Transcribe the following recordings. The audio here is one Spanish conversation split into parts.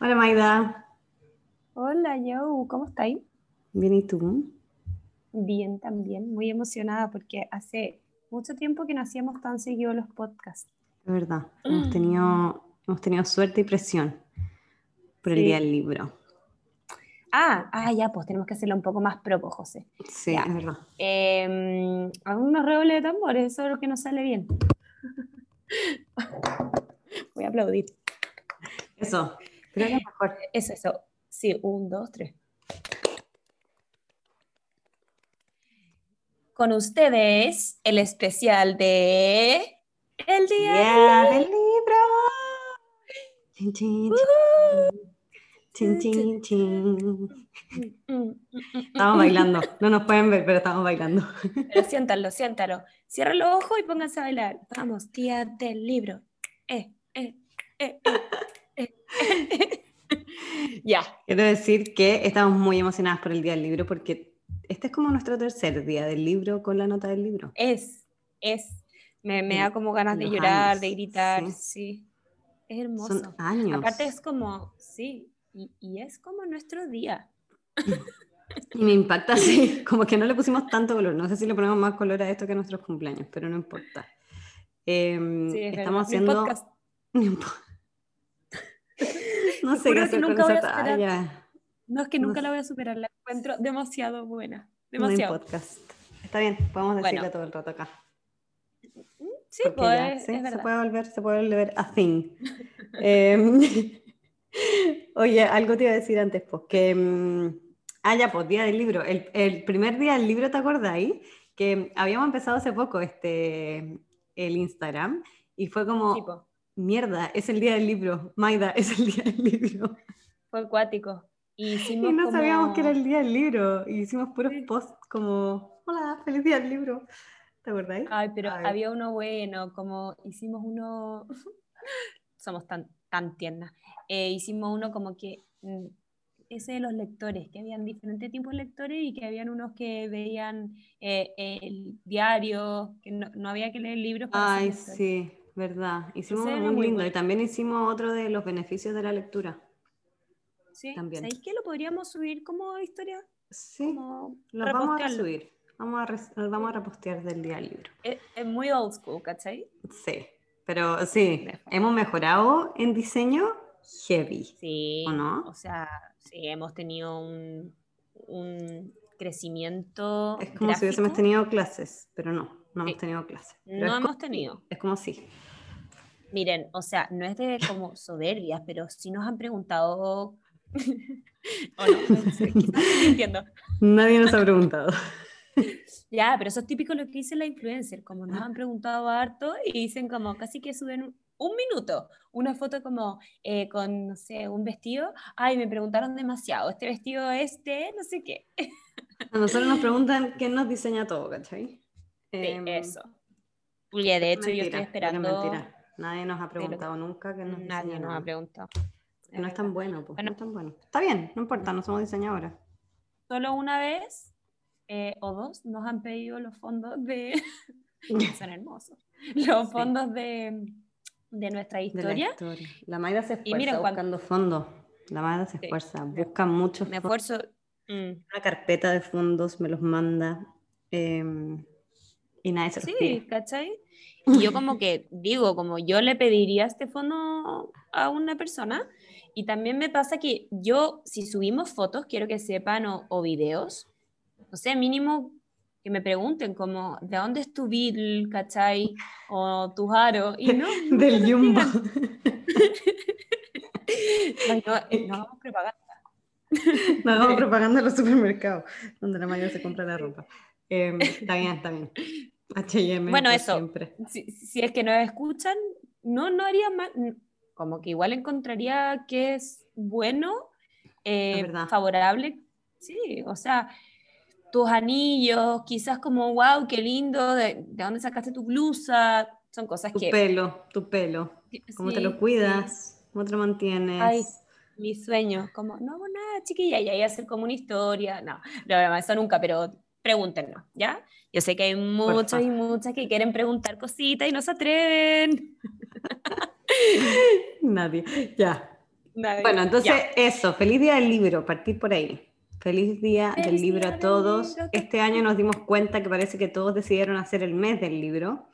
Hola Maida. Hola Joe, ¿cómo estáis? Bien, ¿y tú? Bien también, muy emocionada porque hace mucho tiempo que no hacíamos tan seguido los podcasts. Es verdad, hemos, Mm. tenido, hemos tenido suerte y presión por el Sí. día del libro. Ah, ah, ya, pues tenemos que hacerlo un poco más propo, José. Sí, Ya. es verdad. Eh, algunos redobles de tambores, eso es lo que nos sale bien. Voy a aplaudir. Eso, que es mejor. Eso, eso. Sí, un, dos, tres. Con ustedes, el especial de El Día ¡Yeah! ¡El libro! Chin, chin, chin. Chin, chin, chin. Estamos bailando. No nos pueden ver, pero estamos bailando. Pero siéntalo, siéntalo. Cierra los ojos y pónganse a bailar. Vamos, día del libro. Eh, eh, eh, eh, ya. Quiero decir que estamos muy emocionadas por el día del libro porque este es como nuestro tercer día del libro con la nota del libro. Es, es. Me, me Sí, da como ganas de los llorar, años, de gritar. sí. Sí. Es hermoso. Son años. Aparte es como, sí, y, y es como nuestro día. Y me impacta así, como que no le pusimos tanto color. No sé si le ponemos más color a esto que a nuestros cumpleaños, pero no importa. Em, Sí, es estamos verdad. Mi haciendo. podcast. No sé qué hacer con nunca esa talla. No, es que nunca la voy a superar, la encuentro demasiado buena. No Demasiado. podcast. Está bien, podemos decirlo Bueno. todo el rato acá. Sí, pues, ya, es, sí, es se puede volver, se puede volver a thing. Em, oye, algo te iba a decir antes, pues que. mm, ah, ya, pues, día del libro. El, el primer día del libro, ¿te acordáis? Que habíamos empezado hace poco este, el Instagram y fue como, Sí, po, mierda, es el día del libro. Maida, es el día del libro. fue acuático. Y hicimos Y no como... sabíamos que era el día del libro. Y hicimos puros posts como, hola, feliz día del libro. ¿Te acordáis? Ay, pero Ay. había uno bueno, como hicimos uno... Somos tan, tan tiernas. Eh, hicimos uno como que... mm, ese de los lectores, que habían diferentes tipos de lectores y que habían unos que veían eh, el diario, que no, no había que leer libros Ay, sí, verdad. Hicimos uno muy muy lindo. bueno. Y también hicimos otro de los beneficios de la lectura. Sí, También. ¿Sabéis que lo podríamos subir como historia? Sí, lo vamos a subir. Vamos a, lo vamos a repostear del día del libro. Es, es muy old school, ¿cachai? Sí, pero sí, hemos mejorado en diseño heavy. Sí. ¿O no? O sea, sí, hemos tenido un, un crecimiento. Es como si hubiésemos gráfico. tenido clases, pero no, no hemos tenido clases. Pero No hemos como- tenido. Es como sí. Miren, o sea, no es de como soberbias, pero sí nos han preguntado. o no, sé, quizás estoy mintiendo. Nadie nos ha preguntado. Ya, pero eso es típico lo que dice la influencer, como nos han preguntado harto y dicen como casi que suben un, minuto, una foto como eh, con, no sé, un vestido, ay, me preguntaron demasiado, este vestido es de no sé qué. A nosotros nos preguntan quién nos diseña todo, ¿cachai? Sí, Em, eso. Oye, de hecho yo mentira, estoy creo que es esperando, mentira. Nadie nos ha preguntado nunca que nos nadie nos ha preguntado. No es tan bueno, pues. Bueno. no es tan bueno. Está bien, no importa, no somos diseñadoras. Solo una vez eh, o dos nos han pedido los fondos de, son hermosos, los Sí. fondos de, de nuestra De la historia. historia. La Mayra se esfuerza miren cuán- buscando fondos. La Mayra se Sí. esfuerza, busca muchos Me esfuerzo. mm, Una carpeta de fondos, me los manda. em, y nadie se Sí. ¿cachai? Y yo como que digo, como yo le pediría este fondo a una persona, y también me pasa que yo, si subimos fotos, quiero que sepan, o, o videos, no sé, mínimo que me pregunten como, ¿de dónde es tu Beatle, cachai? O tu Jaro, y no, Del Jumbo. no, eh, no hagamos propaganda. No hagamos propaganda en los supermercados, donde la Mayra se compra la ropa. Em, está bien, está bien. H&M Bueno, eso. siempre. si, si es que nos escuchan, no, no haría mal, como que igual encontraría que es bueno, eh, favorable, sí, o sea, tus anillos, quizás como, wow, qué lindo, de, de dónde sacaste tu blusa, son cosas Tu que... pelo, tu pelo. ¿Cómo te sí, lo cuidas? ¿Cómo te lo mantienes? Ay, sí, mi sueño, como, no, nada, chiquilla, y ahí hacer como una historia, no, no, eso nunca, pero pregúntenos, ¿ya? Yo sé que hay muchos y muchas que quieren preguntar cositas y no se atreven. Nadie. Ya. Bueno, entonces eso, feliz día del libro, partir por ahí. Feliz día del libro a todos. Este año nos dimos cuenta que parece que todos decidieron hacer el mes del libro.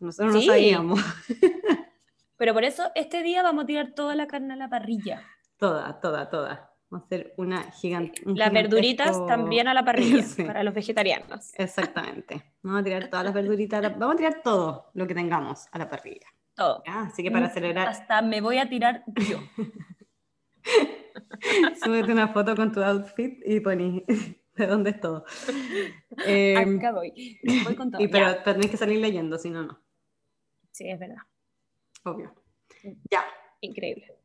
Nosotros no sabíamos. Pero por eso este día vamos a tirar toda la carne a la parrilla. Toda, toda, toda. Vamos a hacer una gigante. Las verduritas también a la parrilla para los vegetarianos. Exactamente. Vamos a tirar todas las verduritas, vamos a tirar todo lo que tengamos a la parrilla. Todo. Así que para celebrar. Hasta me voy a tirar yo. Súbete una foto con tu outfit y poní de dónde es todo. Eh, Acá voy. Voy con todo. Y pero, pero tenés que salir leyendo, si no, no. Sí, es verdad. Obvio. Ya. Increíble.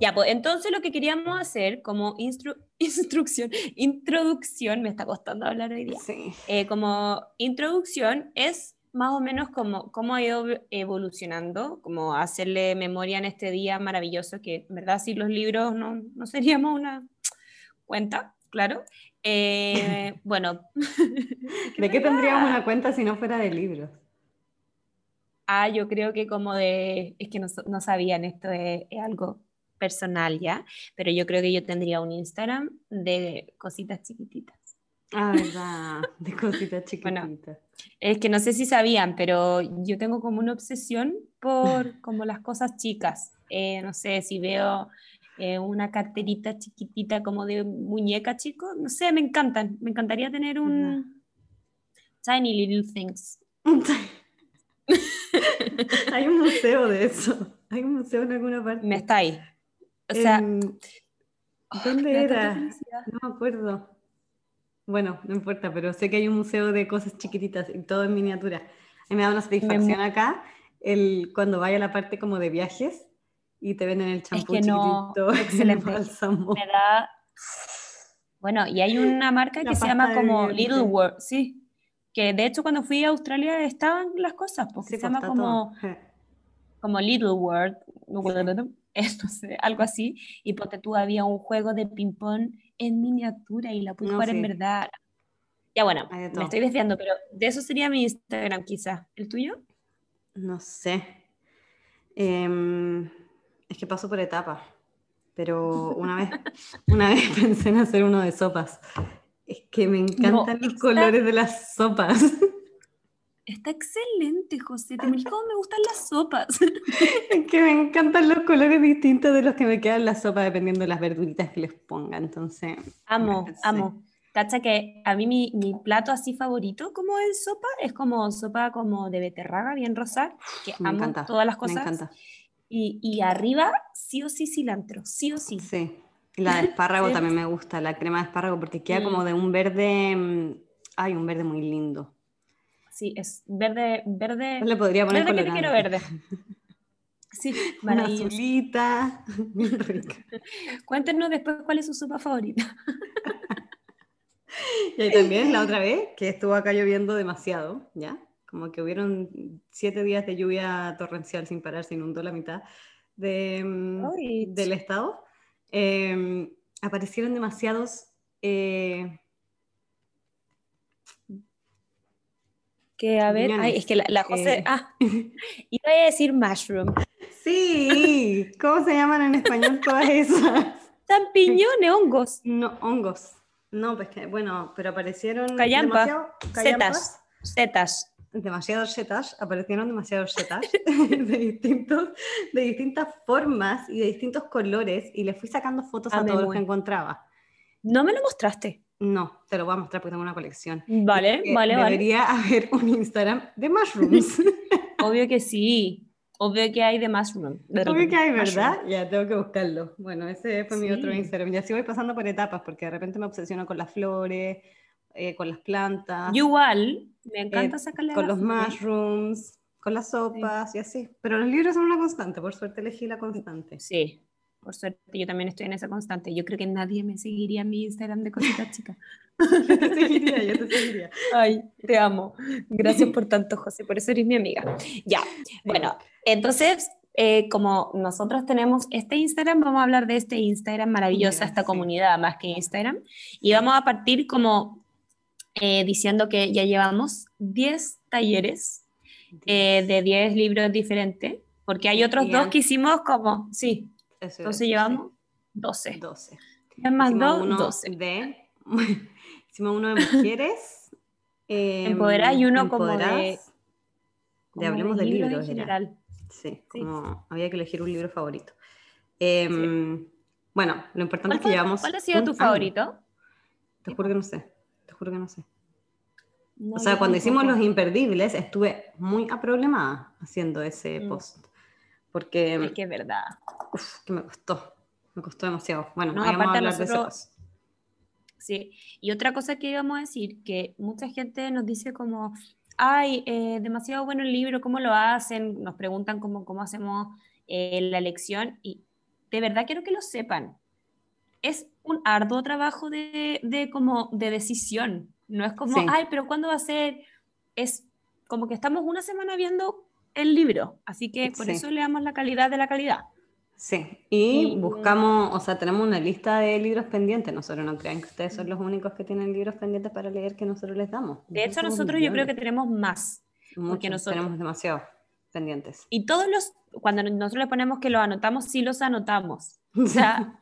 Ya, pues entonces lo que queríamos hacer como instrucción, introducción, me está costando hablar hoy día, sí. Eh, como introducción es más o menos como cómo ha ido evolucionando, como hacerle memoria en este día maravilloso, que en verdad sin los libros no, no seríamos una cuenta, claro. Eh, bueno. ¿De qué tendríamos una cuenta si no fuera de libros? Ah, yo creo que como de, es que no, no sabían, esto es algo personal ya, pero yo creo que yo tendría un Instagram de cositas chiquititas. Ah, verdad, de cositas chiquititas. es que no sé si sabían, pero yo tengo como una obsesión por como las cosas chicas. Eh, no sé, si veo eh, una carterita chiquitita como de muñeca chico, no sé, me encantan. Me encantaría tener un Tiny Little Things. Hay un museo de eso. Hay un museo en alguna parte. Me está ahí. O sea, ah, ¿dónde era? No me acuerdo. Bueno, no importa, pero sé que hay un museo de cosas chiquititas y todo en miniatura. A mí me da una satisfacción acá el, cuando vaya a la parte como de viajes y te venden el champú es que no, excelente. Me da... Bueno, y hay una marca que se llama como Little World, sí. Que de hecho cuando fui a Australia estaban las cosas, porque se llama como, como Little World no sé, algo así, y porque tú había un juego de ping-pong en miniatura y la pude jugar en verdad. Ya bueno, me estoy desviando, pero de eso sería mi Instagram quizás. ¿El tuyo? No sé. Em, es que paso por etapas, pero una vez, una vez pensé en hacer uno de sopas. Es que me encantan los colores de las sopas. Está excelente, José. Te cómo me gustan las sopas. Es que me encantan los colores distintos de los que me quedan las sopas, dependiendo de las verduritas que les ponga. Entonces. Amo, amo. Cacha que a mí mi, mi, plato así favorito como en sopa es como sopa como de beterraga, bien rosada, que me amo encanta, todas las cosas. Me encanta. Y, y, arriba sí o sí cilantro, sí o sí. Sí. La de espárrago también me gusta, la crema de espárrago, porque queda como de un verde, mm, ay, un verde muy lindo. Sí, es verde, verde. le podría poner verde que te quiero verde. Sí, Una azulita, rica. Cuéntenos después cuál es su sopa favorita. y ahí también la otra vez que estuvo acá lloviendo demasiado, ¿ya? Como que hubieron siete días de lluvia torrencial sin parar, se inundó la mitad de, del estado. Em, aparecieron demasiados eh, Que a ver, ay, es que la, la José. Eh. Ah, iba a decir mushroom. Sí, ¿cómo se llaman en español todas esas? Champiñones, hongos. No, hongos. No, pues que, bueno, pero aparecieron. Callampa. Setas. Setas. Demasiados setas, aparecieron demasiados setas de, distintos, de distintas formas y de distintos colores y le fui sacando fotos a, todos los que encontraba. No me lo mostraste. No, te lo voy a mostrar porque tengo una colección. Vale, vale, vale. Debería haber un Instagram de mushrooms. Obvio que sí. Obvio que hay de mushrooms. Obvio que hay, ¿verdad? Ya, tengo que buscarlo. Bueno, ese fue mi otro Instagram. Y así voy pasando por etapas porque de repente me obsesiono con las flores, eh, con las plantas. igual, me encanta eh, sacarle Con los mushrooms, con las sopas y así. Pero los libros son una constante, por suerte elegí la constante. Sí, por suerte, yo también estoy en esa constante. Yo creo que nadie me seguiría en mi Instagram de cositas chicas. yo te seguiría, yo te seguiría. Ay, te amo. Gracias por tanto, José. Por eso eres mi amiga. Ya, bueno, entonces, eh, como nosotros tenemos este Instagram, vamos a hablar de este Instagram maravillosa, esta comunidad más que Instagram. Y vamos a partir como eh, diciendo que ya llevamos 10 talleres eh, de 10 libros diferentes, porque hay otros dos que hicimos como, sí, entonces llevamos 12. 12. Es más Hicimos 2, uno 12. de, hicimos uno de mujeres. eh, y uno como de- Como hablemos de libros libros, en era. general. Sí, Sí. como había que elegir un libro favorito. Em, Bueno, lo importante ¿Cuál, es que llevamos. cuál ha sido tu año. favorito? Te juro que no sé. Te juro que no sé. No, o sea, cuando hicimos los imperdibles, estuve muy aproblemada haciendo ese Mm. post. Porque, Es que es verdad. uf, que me costó. Me costó demasiado. Bueno, No, a aparte hablar de ese nosotros- post. Sí, y otra cosa que íbamos a decir, que mucha gente nos dice como, ay, eh, demasiado bueno el libro, ¿cómo lo hacen? Nos preguntan cómo, cómo hacemos eh, la lección y de verdad quiero que lo sepan. Es un arduo trabajo de, de como de decisión. No es como, Sí. ay, pero ¿cuándo va a ser? Es como que estamos una semana viendo el libro, así que por Sí. eso le damos la calidad de la calidad. Sí, y buscamos, o sea, tenemos una lista de libros pendientes. Nosotros no crean que ustedes son los únicos que tienen libros pendientes para leer que nosotros les damos. De hecho, nosotros yo creo que tenemos más. porque nosotros- tenemos demasiados pendientes. Y todos los, cuando nosotros le ponemos que los anotamos, sí los anotamos. O sea,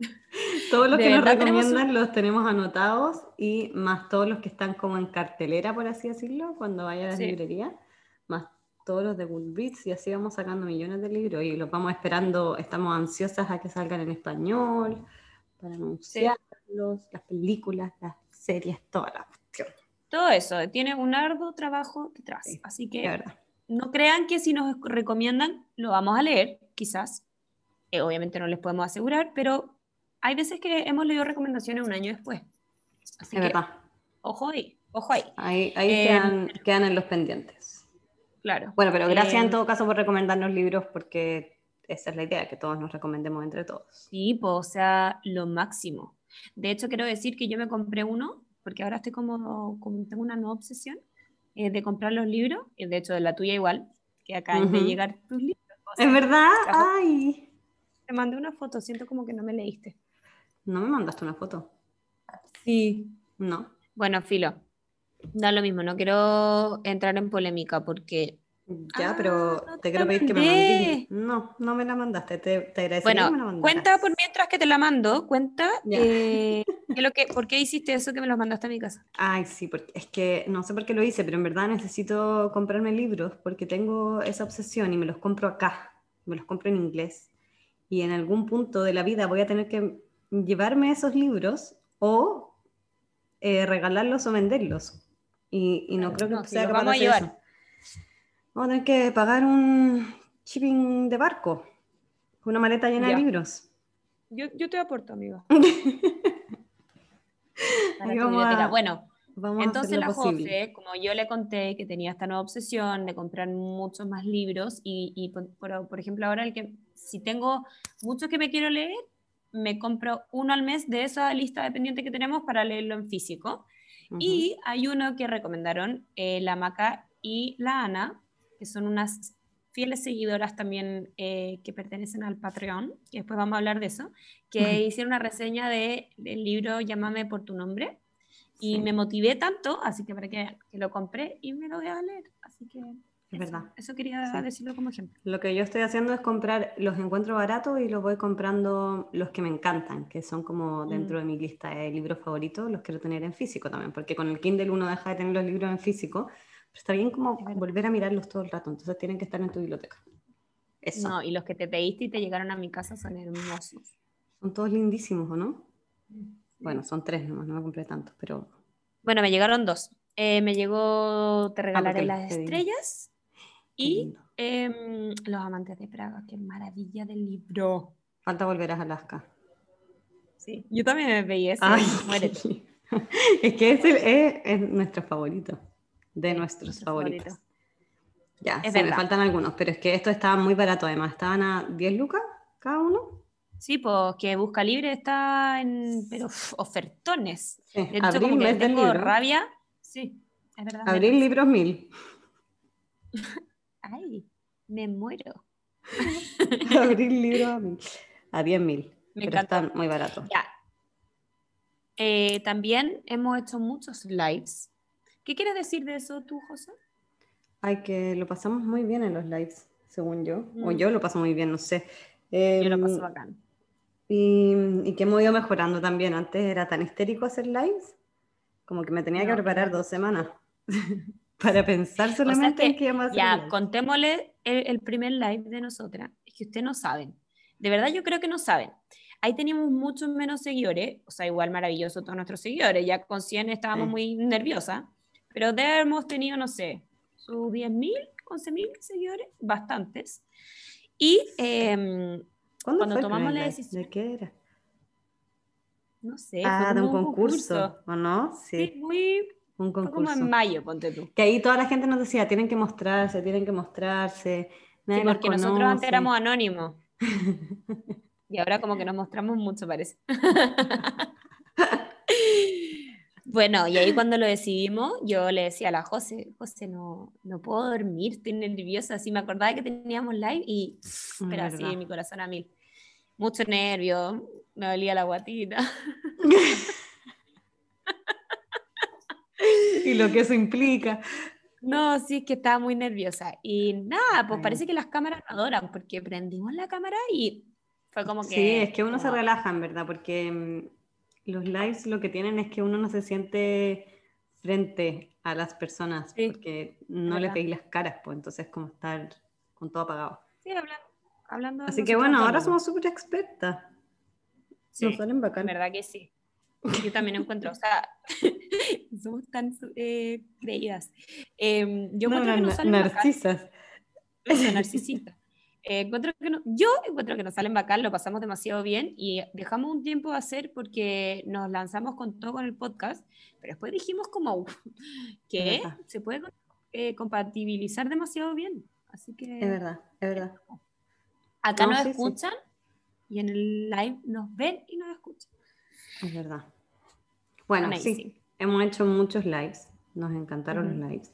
Todos los que nos recomiendan los tenemos anotados y más todos los que están como en cartelera, por así decirlo, cuando vaya a la Sí. librería, todos los de Goodreads y así vamos sacando millones de libros y los vamos esperando, estamos ansiosas a que salgan en español, para anunciarlos, las películas, las series, toda la cuestión, todo eso tiene un arduo trabajo detrás. Sí, Así que no crean que si nos recomiendan, lo vamos a leer, quizás. Eh, obviamente no les podemos asegurar, pero hay veces que hemos leído recomendaciones un año después. Así Es que, verdad. ojo ahí, ojo ahí. Ahí, ahí Eh, quedan, quedan en los pendientes. Claro. Bueno, pero gracias Eh, en todo caso por recomendarnos libros porque esa es la idea, que todos nos recomendemos entre todos. Sí, pues, o sea, lo máximo. De hecho, quiero decir que yo me compré uno, porque ahora estoy como, como tengo una nueva obsesión eh, de comprar los libros, y de hecho de la tuya igual, que acaban de Ujú. llegar tus libros. o sea, ¿Es verdad? Ay. Te mandé una foto, siento como que no me leíste. ¿No me mandaste una foto? Sí. No. Bueno, Filo, da lo mismo, no quiero entrar en polémica porque, Ya, Ah, pero no te quiero pedir que me mandes. No, no me la mandaste. Te, te agradecería que me la bueno, cuenta por mientras que te la mando, cuenta eh, lo que, por qué hiciste eso que me los mandaste a mi casa. Ay, sí, porque es que no sé por qué lo hice, pero en verdad necesito comprarme libros porque tengo esa obsesión y me los compro acá. Me los compro en inglés. Y en algún punto de la vida voy a tener que llevarme esos libros o eh, regalarlos o venderlos. Y, y no creo que No, sea los capaz de vamos a hacer llevar. eso. Vamos a tener que pagar un shipping de barco. Una maleta llena Ya. de libros. Yo, yo te aporto, tu vamos a- Bueno, Vamos a entonces hacer la posible. José, como yo le conté que tenía esta nueva obsesión de comprar muchos más libros y, y por, por- por ejemplo ahora el que si tengo muchos que me quiero leer, me compro uno al mes de esa lista de pendientes que tenemos para leerlo en físico. Ujú. Y hay uno que recomendaron eh, la Maca y la Ana, que son unas fieles seguidoras también eh, que pertenecen al Patreon, que después vamos a hablar de eso, que Ujú. hicieron una reseña de, del libro Llámame por tu nombre. Y Sí. me motivé tanto, así que para que, que lo compré y me lo voy a leer. Así que Es verdad. eso quería Sí. decirlo como ejemplo. Lo que yo estoy haciendo es comprar, los encuentro baratos y los voy comprando los que me encantan, que son como Mm. dentro de mi lista de libros favoritos, los quiero tener en físico también, porque con el Kindle uno deja de tener los libros en físico, pero está bien como Es volver a mirarlos todo el rato, entonces tienen que estar en tu biblioteca. Eso. No, y los que te pediste y te llegaron a mi casa son hermosos. Son todos lindísimos, ¿o no? Bueno, son tres nomás, no me compré tantos, pero Bueno, me llegaron dos. Eh, me llegó Te regalaré porque las estrellas y em, Los amantes de Praga. Qué maravilla del libro. Falta volver a Alaska. Sí, yo también me veía ese. Ay, es que es, el- es- es nuestro favorito, de nuestros nuestro favoritos. favorito. Ya, Es sí, me faltan algunos, pero es que esto estaba muy barato además, estaban a 10 lucas cada uno. Sí, pues que Busca Libre está en pero uf, ofertones. Sí, De hecho, como que tengo libro. rabia. Sí, es verdad. Abril, libros mil. Ay, me muero. Abril, libros a mil. A 10 mil. Me Pero encantó. están muy baratos. Ya. Eh, también hemos hecho muchos lives. ¿Qué quieres decir de eso tú, José? Ay, que lo pasamos muy bien en los lives, según yo. O Mm. yo lo paso muy bien, no sé. Yo lo Em, paso bacán. Y, y que hemos ido mejorando también. Antes era tan histérico hacer lives, como que me tenía que No, preparar claro. dos semanas para pensar O sea solamente en que que íbamos a ya, live. contémosle el, el primer live de nosotras. Es que ustedes no saben. De verdad yo creo que no saben. Ahí teníamos muchos menos seguidores, o sea, igual maravilloso todos nuestros seguidores. Ya con 100 estábamos Sí. muy nerviosas, pero de haber hemos tenido, no sé, sus 10.000, 11.000 seguidores, bastantes. Y ¿Cuándo cuando tomamos la decisión- ¿De qué era? no sé, Ah, de un como concurso, ¿o no? Sí, Sí, muy, un fue como concurso. en mayo, ponte tú. Que ahí toda la gente nos decía, tienen que mostrarse, tienen que mostrarse. Nadie Sí, porque nosotros antes éramos anónimos. Y ahora como que nos mostramos mucho, parece. bueno, y ahí cuando lo decidimos, yo le decía a la José, José, no, no puedo dormir, estoy nerviosa. Así me acordaba que teníamos live y, pero así, mi corazón a mil. Mucho nervio, me dolía la guatita. y lo que eso implica. No, sí, es que estaba muy nerviosa. Y nada, pues parece que las cámaras no adoran, porque prendimos la cámara y fue como que... Sí, es que uno se relaja, en verdad, porque mm, los lives lo que tienen es que uno no se siente frente a las personas, Sí, porque no le pegué las caras, pues entonces es como estar con todo apagado. Sí, hablando, hablando Así que bueno, ahora somos súper expertas. Sí, Nos salen en bacán. verdad que sí. Yo también encuentro, o sea, somos tan eh, creídas. Eh, yo No, encuentro no, que na- salen bacán. narcisas. Eso, narcisista. Eh, encuentro que no- yo encuentro que nos salen bacán, lo pasamos demasiado bien y dejamos un tiempo de hacer porque nos lanzamos con todo con el podcast, pero después dijimos como "Uf, que se puede eh, compatibilizar demasiado bien. Así que Es verdad, es verdad. acá No, nos sí, sí. escuchan y en el live nos ven y nos escuchan. Es verdad. Bueno, Amazing. sí, hemos hecho muchos lives, nos encantaron Ujú. los lives.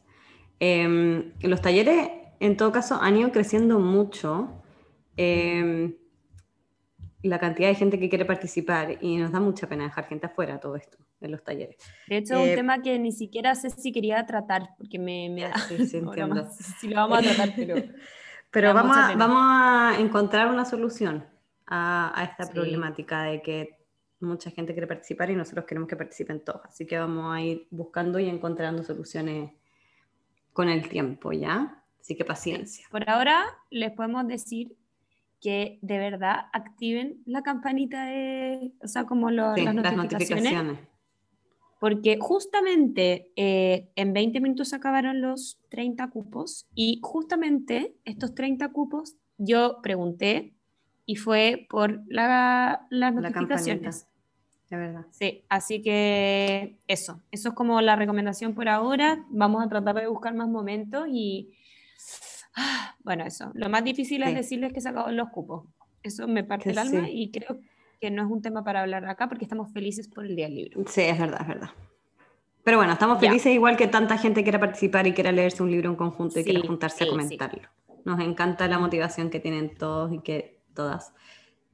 Eh, los talleres, en todo caso, han ido creciendo mucho. eh, la cantidad de gente que quiere participar y nos da mucha pena dejar gente afuera todo esto en los talleres. De hecho, es Eh, un tema que ni siquiera sé si quería tratar, porque me, me da... Sí, sí, no, no, si lo vamos a tratar, pero... Pero vamos a, vamos a encontrar una solución a, a esta Sí. problemática de que mucha gente quiere participar y nosotros queremos que participen todos. Así que vamos a ir buscando y encontrando soluciones con el tiempo, ¿ya? Así que paciencia. Por ahora les podemos decir que de verdad activen la campanita de, o sea, como lo- Sí, las, las notificaciones, notificaciones. porque justamente eh, en 20 minutos acabaron los 30 cupos y justamente estos 30 cupos yo pregunté y fue por la- las La notificaciones. De verdad. Sí, así que eso, eso es como la recomendación por ahora. Vamos a tratar de buscar más momentos y ah, bueno, eso. Lo más difícil Sí. es decirles que se acaban los cupos. Eso me parte Que el alma sí. y creo que no es un tema para hablar acá porque estamos felices por el día del libro. Sí, es verdad, es verdad. Pero bueno, estamos Ya. felices igual que tanta gente quiera participar y quiera leerse un libro en conjunto y Sí, quiera juntarse a comentarlo. Nos encanta la motivación que tienen todos y que todas.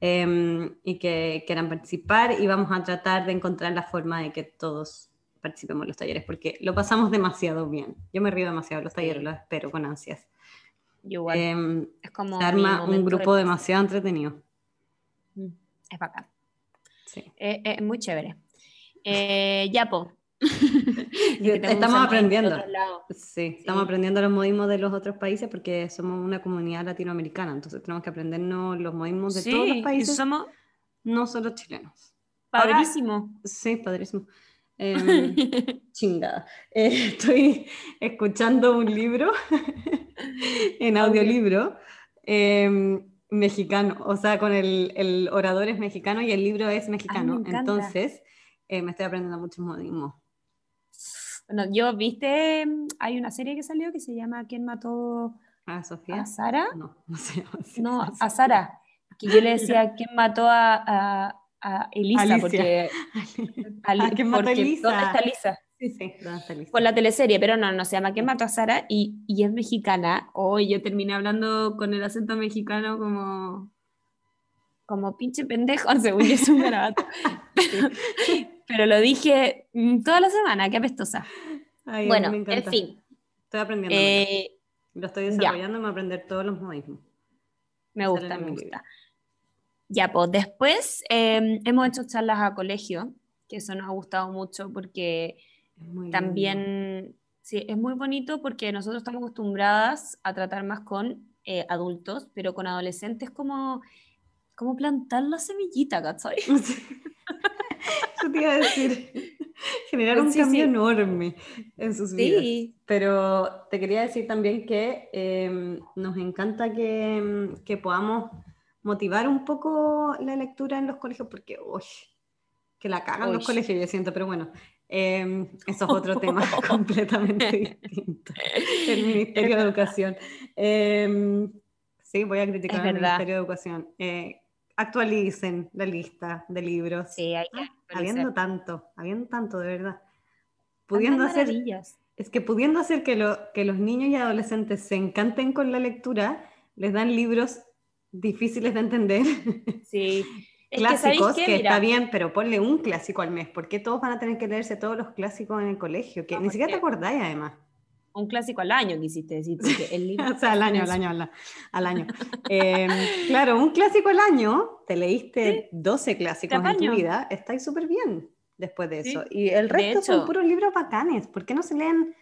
em, y que quieran participar y vamos a tratar de encontrar la forma de que todos participemos en los talleres porque lo pasamos demasiado bien. Yo me río demasiado de los talleres, los espero con ansias. Igual, Em, es como se arma un grupo de- demasiado entretenido. Mm, Es bacán. Sí. Eh, eh, muy chévere. Eh, ya, po. Es que tenemos Estamos aprendiendo. Sí, estamos Sí. aprendiendo los modismos de los otros países porque somos una comunidad latinoamericana, entonces tenemos que aprendernos los modismos de Sí, todos los y países, somos no solo chilenos. Ahora- padrísimos. Sí, padrísimo. Em, chingada. Eh, estoy escuchando un libro en audiolibro em, mexicano, o sea, con el, el orador es mexicano y el libro es mexicano. Entonces, eh, me estoy aprendiendo muchos modismos. Bueno, yo, viste, hay una serie que salió que se llama ¿Quién mató ¿A Sofía? a Sara? No, no sé. No, a Sara. Que yo le decía ¿Quién mató a, a, a Elisa? Alicia. Porque, Ali- Ah, ¿quién mató a Elisa? ¿Dónde está Elisa? Sí, sí, ¿dónde está Lisa? Por la teleserie, pero no, no se llama ¿Quién mató a Sara? Y, y es mexicana. Hoy yo terminé hablando con el acento mexicano como como pinche pendejo, según yo es un garabato. pero, pero lo dije mm, toda la semana, qué apestosa. Ay, a Bueno, me en fin. Estoy aprendiendo. eh, Lo estoy desarrollando, me aprender todos los modismos. me gusta, me gusta. Ya, pues después em, hemos hecho charlas a colegio, que eso nos ha gustado mucho porque también, sí, es muy bonito porque nosotros estamos acostumbradas a tratar más con eh, adultos, pero con adolescentes como, como plantar la semillita, ¿cachai? Eso te iba a decir. Generar un cambio enorme en sus vidas. Pero te quería decir también que em, nos encanta que, em, que, podamos motivar un poco la lectura en los colegios, porque, uy, que la cagan los colegios, yo siento, pero bueno, em, eso es otro tema completamente distinto. El Ministerio de Educación. sí, voy a criticar al Ministerio de Educación. Actualicen la lista de libros. Sí, hay que Habiendo tanto, habiendo tanto, de verdad. Pudiendo hacer, es que pudiendo hacer que, lo, que los niños y adolescentes se encanten con la lectura, les dan libros difíciles de entender. Sí. clásicos, que, está bien, pero ponle un clásico al mes. porque todos van a tener que leerse todos los clásicos en el colegio? Que ni siquiera te acordáis, además un clásico al año, quisiste decir. El libro o sea, al año, al año, al año. Em, claro, un clásico al año, te leíste 12 clásicos en tu vida, estáis súper bien después de eso. Y el resto son puros libros bacanes. ¿Por qué no se leen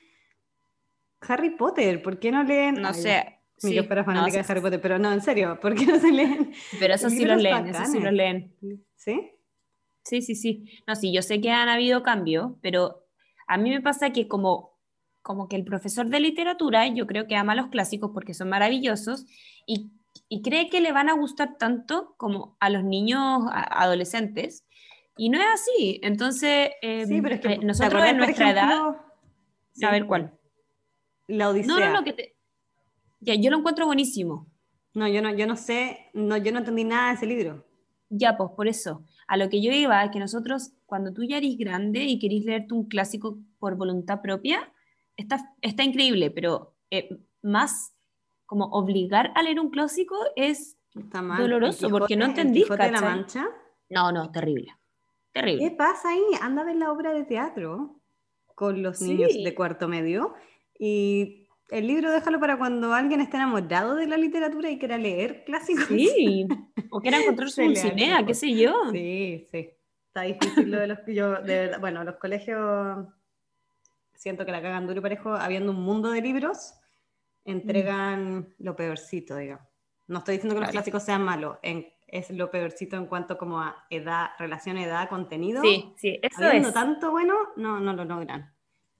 Harry Potter? ¿Por qué no leen... No sé. Sí, yo fuera fanática de Harry Potter, pero no, en serio, ¿por qué no se leen? Pero eso sí lo leen, eso sí lo leen. ¿Sí? Sí, sí, sí. No, sí, yo sé que han habido cambios, pero a mí me pasa que como como que el profesor de literatura, yo creo que ama los clásicos porque son maravillosos y, cree que le van a gustar tanto como a los niños adolescentes. Y no es así. Entonces, em, eh, nosotros en nuestra edad... A ver cuál. La Odisea. No, no, no, que te... Ya, yo lo encuentro buenísimo. No, yo no, yo no sé, no, yo no entendí nada de ese libro. Ya, pues por eso. A lo que yo iba es que nosotros, cuando tú ya eres grande y querís leerte un clásico por voluntad propia, está, increíble, pero eh, más como obligar a leer un clásico es doloroso porque no entendí. de la Mancha? No, no, terrible. Terrible. ¿Qué pasa ahí? Anda a ver la obra de teatro con los niños de cuarto medio y el libro déjalo para cuando alguien esté enamorado de la literatura y quiera leer clásicos. Sí, o quiera encontrarse un cinea, qué sé yo. Sí, sí. Está difícil lo de los yo, de, bueno, los colegios siento que la cagan duro y parejo, habiendo un mundo de libros, entregan mm. lo peorcito, digamos. No estoy diciendo que los clásicos sean malos, es lo peorcito en cuanto como a edad, relación edad, contenido. Sí, sí, eso habiendo tanto bueno, no, no lo logran.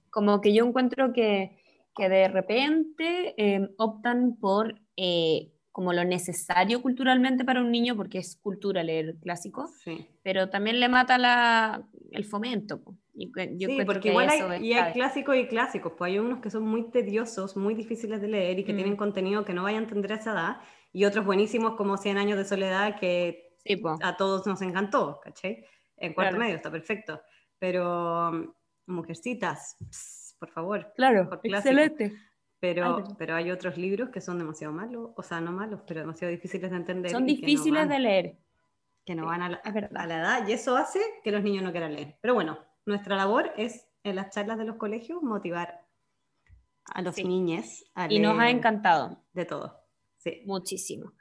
Como que yo encuentro que, que de repente em, optan por eh, como lo necesario culturalmente para un niño, porque es cultura leer clásicos, sí. pero también le mata la, el fomento sí, porque igual hay, y hay clásicos y clásicos, pues hay unos que son muy tediosos, muy difíciles de leer y que tienen mm. contenido que no vaya a entender a esa edad, y otros buenísimos como 100 años de soledad que a todos nos encantó, ¿cachai? En cuarto medio está perfecto, pero Mujercitas, por favor. Claro, excelente. Pero, pero hay otros libros que son demasiado malos, o sea, no malos, pero demasiado difíciles de entender. Son difíciles de leer. Que no van a la, a la edad, y eso hace que los niños no quieran leer. Pero bueno, nuestra labor es en las charlas de los colegios motivar a los niños. y nos ha encantado. De todo. Sí. Muchísimo.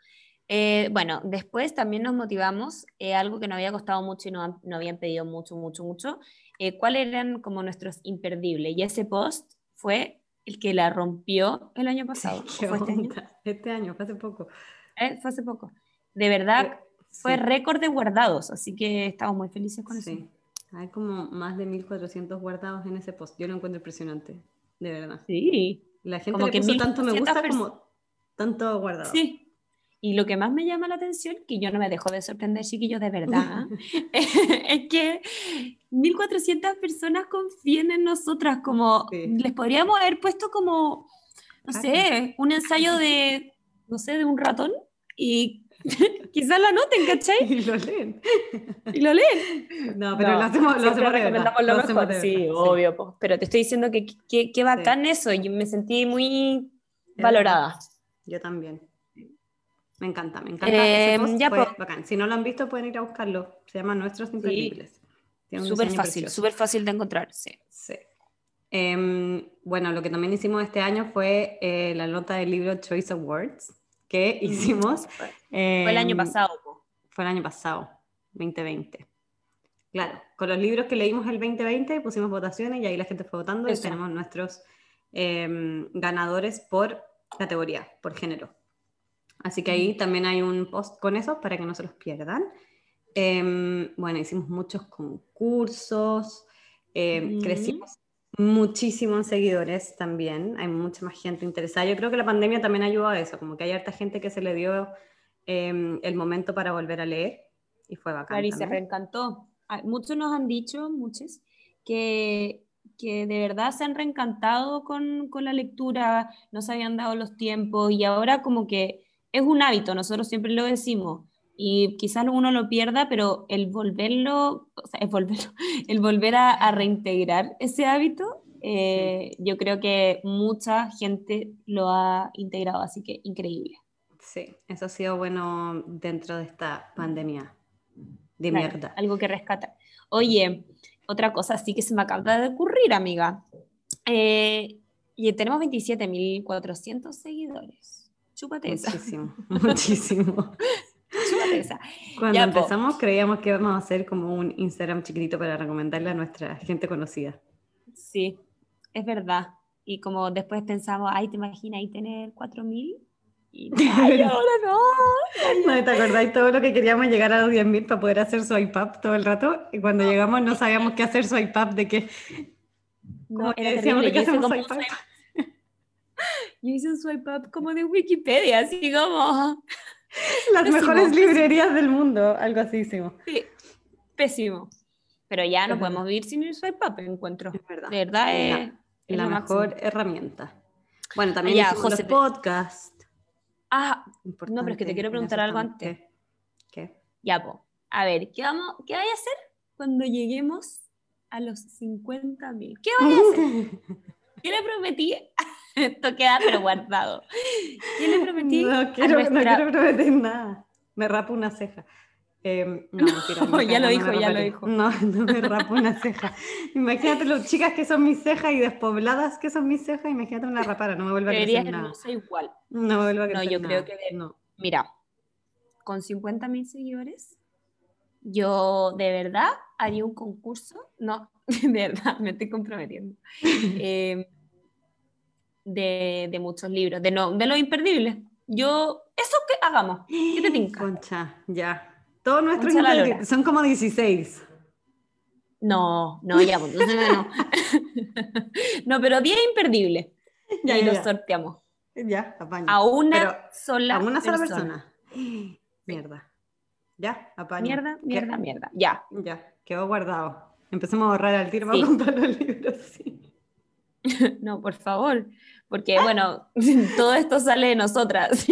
Eh, bueno, después también nos motivamos, eh, algo que nos había costado mucho y nos, habían pedido mucho, mucho, mucho, eh, cuáles eran como nuestros imperdibles. Y ese post fue el que la rompió el año pasado. fue este, año? este año? fue hace poco. fue hace poco. De verdad, fue récord de guardados, así que estamos muy felices con eso. Hay como más de 1400 guardados en ese post. Yo lo encuentro impresionante, de verdad. Sí. La gente como le que puso tanto me gusta como tanto guardado. Sí. Y lo que más me llama la atención, que yo no me dejo de sorprender, chiquillos, de verdad, es que 1400 personas confían en nosotras, como les podríamos haber puesto como, no sé, un ensayo de, no sé, de un ratón y Quizás la noten, ¿cachai? Y lo leen. Y lo leen. No, pero lo hacemos, lo hacemos recomendamos lo, mejor. Sí, obvio. Pero te estoy diciendo que qué bacán eso. Yo me sentí muy valorada. Yo también. Me encanta, me encanta. Eh, ya, bacán. Si no lo han visto, pueden ir a buscarlo. Se llama Nuestros Imperdibles. Súper fácil, súper fácil de encontrar, sí. sí. Em, bueno, lo que también hicimos este año fue eh, la nota del libro Choice Awards que hicimos. Fue, el año pasado. fue el año pasado, 2020. Claro, con los libros que leímos el 2020 pusimos votaciones y ahí la gente fue votando y tenemos nuestros em, ganadores por categoría, por género. Así que ahí también hay un post con eso para que no se los pierdan. Em, bueno, hicimos muchos concursos, em, crecimos muchísimo en seguidores también, hay mucha más gente interesada. Yo creo que la pandemia también ayudó a eso, como que hay harta gente que se le dio el momento para volver a leer y fue bacán. Claro, y se reencantó muchos nos han dicho, muchos, que, que de verdad se han reencantado con, con, la lectura, no se habían dado los tiempos y ahora como que es un hábito, nosotros siempre lo decimos y quizás uno lo pierda, pero el volverlo, o sea, el, volverlo, el volver a, a reintegrar ese hábito, eh, yo creo que mucha gente lo ha integrado, así que increíble. Sí, eso ha sido bueno dentro de esta pandemia de mierda. Algo que rescata. Oye, otra cosa sí que se me acaba de ocurrir, amiga. Eh, y tenemos 27.400 seguidores. Chúpate esa. Muchísimo, Cuando empezamos creíamos que íbamos a hacer como un Instagram chiquitito para recomendarle a nuestra gente conocida. Sí, es verdad. Y como después pensamos, ay, ¿te imaginas ahí tener 4.000? Y ahora no. no. ¿Te acordáis todo lo que queríamos llegar a los 10.000 para poder hacer su iPad todo el rato? Y cuando llegamos no sabíamos qué hacer su iPad, de qué. No, era decíamos, ¿de qué hacemos iPad? Yo hice un swipe up como de Wikipedia, así como... Las mejores librerías del mundo, algo así hicimos. Sí, pésimo. Pero ya no podemos vivir sin el swipe up, encuentro. Es verdad. De verdad es, la, mejor herramienta. Bueno, también ya, José, los podcasts. Ah, no, pero es que te quiero preguntar algo antes. ¿Qué? Ya, po. A ver, ¿qué, vamos, ¿qué vais a hacer cuando lleguemos a los 50 mil? ¿Qué vais a hacer? ¿Qué le prometí? Esto queda pero guardado. ¿Qué le prometí? No quiero, no quiero prometer nada. Me rapo una ceja. Eh, no, no, ya lo dijo, ya lo dijo. No, no me rapo una ceja. Imagínate las chicas que son mis cejas y despobladas que son mis cejas, imagínate una rapara, no me vuelva a crecer nada. No igual. No me vuelva a crecer No, yo creo que no. Mira, con 50 mil seguidores, yo de verdad haría un concurso, no, de verdad, me estoy comprometiendo, eh, de, de, muchos libros, de, no, de lo imperdible. Yo, eso que hagamos, ¿qué te tinca? Concha, ya, todos nuestros son como 16. No, no, ya, pues, no. no, pero 10 imperdibles. Ya, y los sorteamos. Ya, apaño. A una sola A una sola persona. Mierda. Ya, apaño. Mierda, mierda, mierda. Ya. Ya, quedó guardado. Empecemos a ahorrar al tiro para comprar los libros. Sí. no, por favor. Porque, bueno, todo esto sale de nosotras.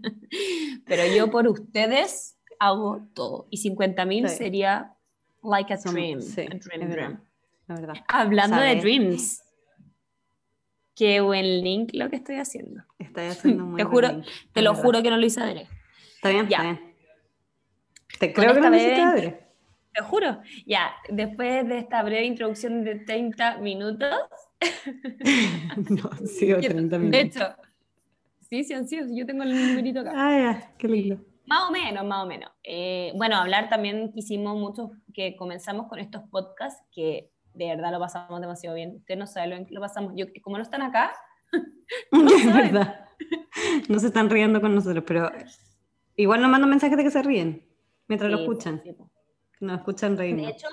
pero yo por ustedes hago todo. Y 50 mil sería like a dream. Sí, a dream, dream. La verdad. Hablando de dreams. Qué buen link lo que estoy haciendo. Estoy haciendo muy te juro, Te lo juro que no lo hice adrede. Está bien, ya. Está bien. Te creo que no adrede. Te juro. Ya, después de esta breve introducción de 30 minutos. no, han sido 30 minutos. De hecho, sí, sí han sido. Yo tengo el numerito acá. Ah, ya, qué lindo. Más o menos, más o menos. Eh, bueno, hablar también quisimos mucho que comenzamos con estos podcasts que de verdad lo pasamos demasiado bien. Ustedes no saben lo que lo pasamos. Yo, como no están acá, no es verdad. No se están riendo con nosotros, pero igual nos mandan mensajes de que se ríen mientras lo escuchan. Sí, Nos escuchan reír. De hecho,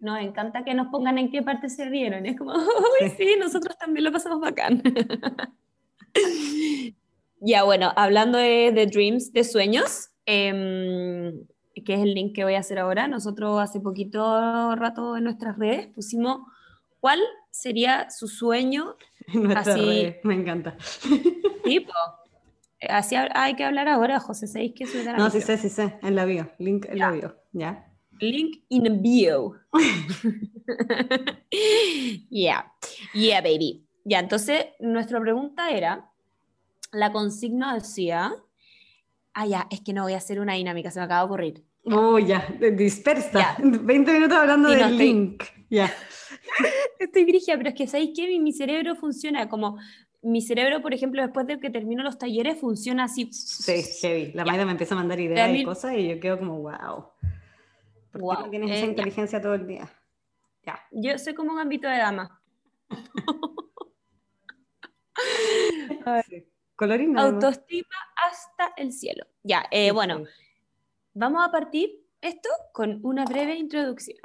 nos encanta que nos pongan en qué parte se rieron. Es como, uy, sí, nosotros también lo pasamos bacán. ya, bueno, hablando de, de dreams, de sueños, Em, que es el link que voy a hacer ahora. Nosotros hace poquito rato en nuestras redes pusimos cuál sería su sueño. así, me encanta. Tipo, así hay que hablar ahora, José, ¿sabéis que suena? No, sí sé, sí sé, en la bio, link en la bio, ¿ya? Link in bio. yeah, yeah, baby. Ya, entonces nuestra pregunta era, la consigna decía, ah, ya, es que no voy a hacer una dinámica, se me acaba de ocurrir. Oh, ya, dispersa. 20 minutos hablando del link. Ya. Estoy dirigida, pero es que ¿sabéis? Mi, mi, cerebro funciona como mi cerebro, por ejemplo, después de que termino los talleres, funciona así. Sí, heavy. La Maida me empieza a mandar ideas y cosas y yo quedo como, wow. ¿Por qué no tienes esa eh, inteligencia todo el día? Ya. Yo soy como un ámbito de dama. Autoestima hasta el cielo. Ya, eh, bueno, vamos a partir esto con una breve introducción.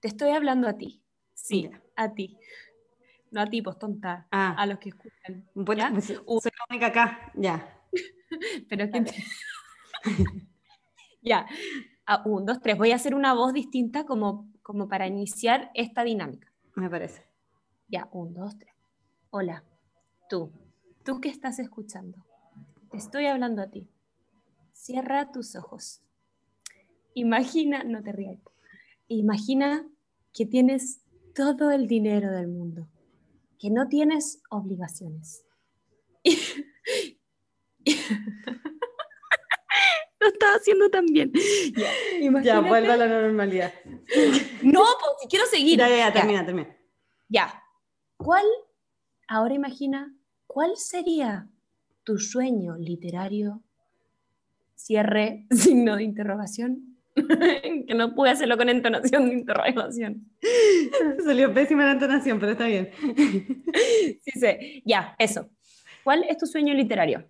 Te estoy hablando a ti. Sí, a ti. No a ti, pues tonta. Ah. A los que escuchan. Bueno, pues, soy la única acá, ya. Pero que ya. A un, dos, tres. Voy a hacer una voz distinta como, como para iniciar esta dinámica. Me parece. Ya, un, dos, tres. Hola, tú, tú que estás escuchando. Te estoy hablando a ti. Cierra tus ojos. Imagina, no te rías. Imagina que tienes todo el dinero del mundo que no tienes obligaciones. Lo estaba haciendo tan bien. Ya, vuelve a la normalidad. No, pues quiero seguir. Ya, ya, termina, termina. Ya. ¿Cuál, ahora imagina, cuál sería tu sueño literario? Cierre, signo de interrogación. que no pude hacerlo con entonación de interrogación. Salió pésima la entonación, pero está bien. sí, sí. Ya, eso. ¿Cuál es tu sueño literario?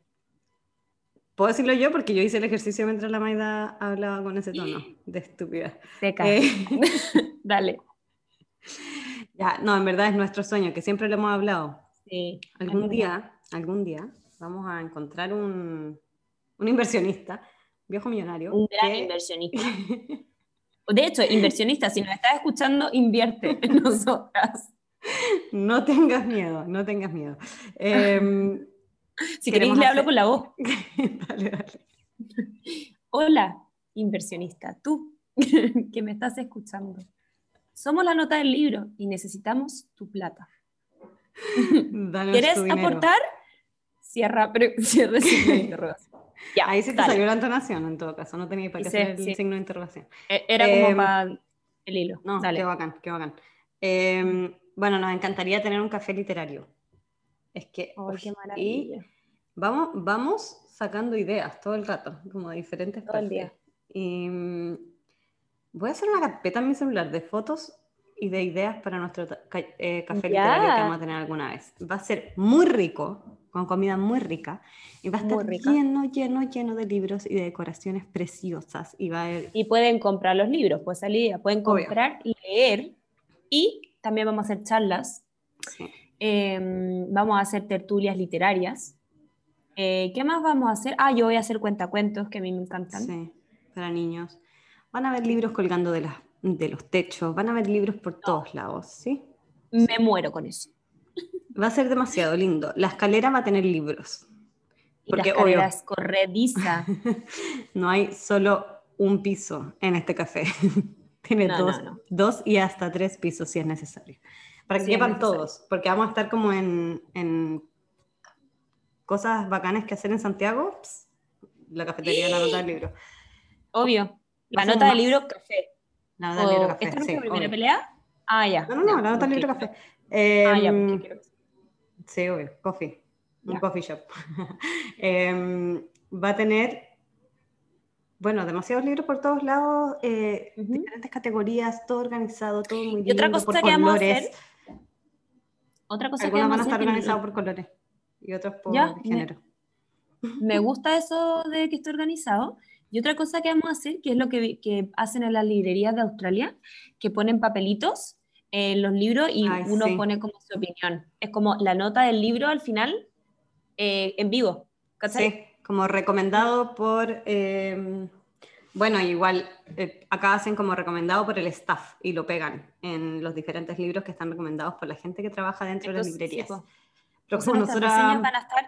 Puedo decirlo yo porque yo hice el ejercicio mientras la Maida hablaba con ese tono de estúpida. Seca. Eh, Dale. Ya, no, en verdad es nuestro sueño, que siempre lo hemos hablado. Sí. Algún día, algún día vamos a encontrar un, un inversionista viejo millonario. Un gran inversionista. De hecho, inversionista, si nos estás escuchando, invierte en nosotras. No tengas miedo, no tengas miedo. Em, si queréis, le hablo con la voz. dale, dale. Hola, inversionista, tú que me estás escuchando. Somos la nota del libro y necesitamos tu plata. ¿Quieres aportar? Cierra, pero, cierra sin interrogación. Ahí sí te salió la entonación en todo caso, no tenía para qué hacer el signo de interrogación. E, era como em, para el hilo. No, qué bacán, qué bacán. Em, bueno, nos encantaría tener un café literario. Es que. qué maravilla. vamos, vamos sacando ideas todo el rato, como de diferentes todo el día. Y mm, voy a hacer una carpeta en mi celular de fotos y de ideas para nuestro eh, café literario que vamos a tener alguna vez. Va a ser muy rico, con comida muy rica. Y va a estar lleno, lleno, lleno de libros y de decoraciones preciosas. Y, va y pueden comprar los libros, pues salida, pueden comprar y leer. Y también vamos a hacer charlas. Em, vamos a hacer tertulias literarias. Eh, ¿Qué más vamos a hacer? Ah, yo voy a hacer cuentacuentos que a mí me encantan. Sí, para niños. Van a haber libros colgando de, las, de los techos, van a haber libros por todos lados, ¿sí? Me muero con eso. Va a ser demasiado lindo. La escalera va a tener libros. porque, la escalera es corrediza. no hay solo un piso en este café. Tiene dos, y hasta tres pisos si es necesario. Para que quepan todos, porque vamos a estar como en, cosas bacanas que hacer en Santiago. la cafetería, la nota del libro. Obvio. La nota del libro, café. La nota del libro, café. ¿Esta es la primera pelea? Ah, ya. No, no, no, la nota del libro, café. ah, ya, porque em, quiero Sí, obvio, coffee, un coffee shop. Em, va a tener, bueno, demasiados libros por todos lados, eh, diferentes categorías, todo organizado, todo muy bien. Y otra cosa que vamos a hacer. Otra cosa Algunos que van a estar organizados por colores y otros por género. Me, gusta eso de que esté organizado. Y otra cosa que vamos a hacer, que es lo que, que hacen en las librerías de Australia, que ponen papelitos en los libros y uno pone como su opinión. Es como la nota del libro al final eh, en vivo. Sí, como recomendado por, em, bueno, igual eh, acá hacen como recomendado por el staff y lo pegan en los diferentes libros que están recomendados por la gente que trabaja dentro de las librerías. Pero o sea, van a estar...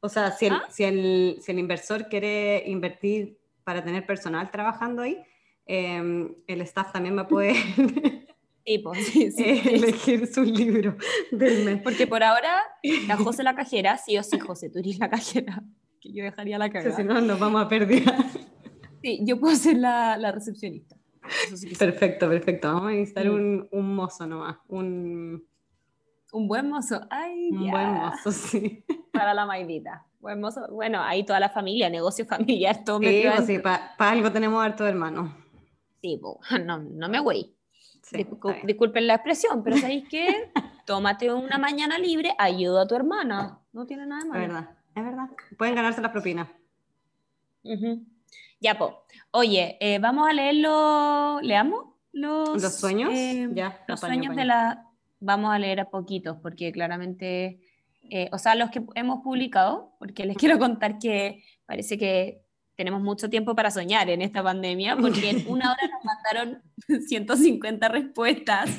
O sea, si el, ¿Ah? si, el, si el inversor quiere invertir para tener personal trabajando ahí, em, el staff también va a poder Pues, sí, sí, elegir su libro del mes. Porque por ahora, la José la cajera, sí o sí, José, tú eres la cajera, que yo dejaría la cagada. si no, nos vamos a perder. Sí, yo puedo ser la, la recepcionista. perfecto, perfecto. Vamos a necesitar un, un, mozo nomás, un... Un buen mozo. Ay, Un ya. buen mozo, sí. Para la maidita. Buen mozo. Bueno, ahí toda la familia, negocio familiar, todo Sí, pues sí, para algo tenemos harto hermano. Sí, po, no, no me güey. Sí, Discu- está bien. disculpen la expresión, pero ¿sabéis qué? Tómate una mañana libre, ayuda a tu hermana. No tiene nada de Es malo. verdad, es verdad. Pueden ganarse las propinas. Ujú. Ya, po. Oye, eh, vamos a leerlo. ¿Leamos? Los, ¿Los sueños? eh, Ya, los apaño, sueños apaño. de la. Vamos a leer a poquitos, porque claramente. eh, o sea, los que hemos publicado, porque les quiero contar que parece que tenemos mucho tiempo para soñar en esta pandemia, porque en una hora nos mandaron 150 respuestas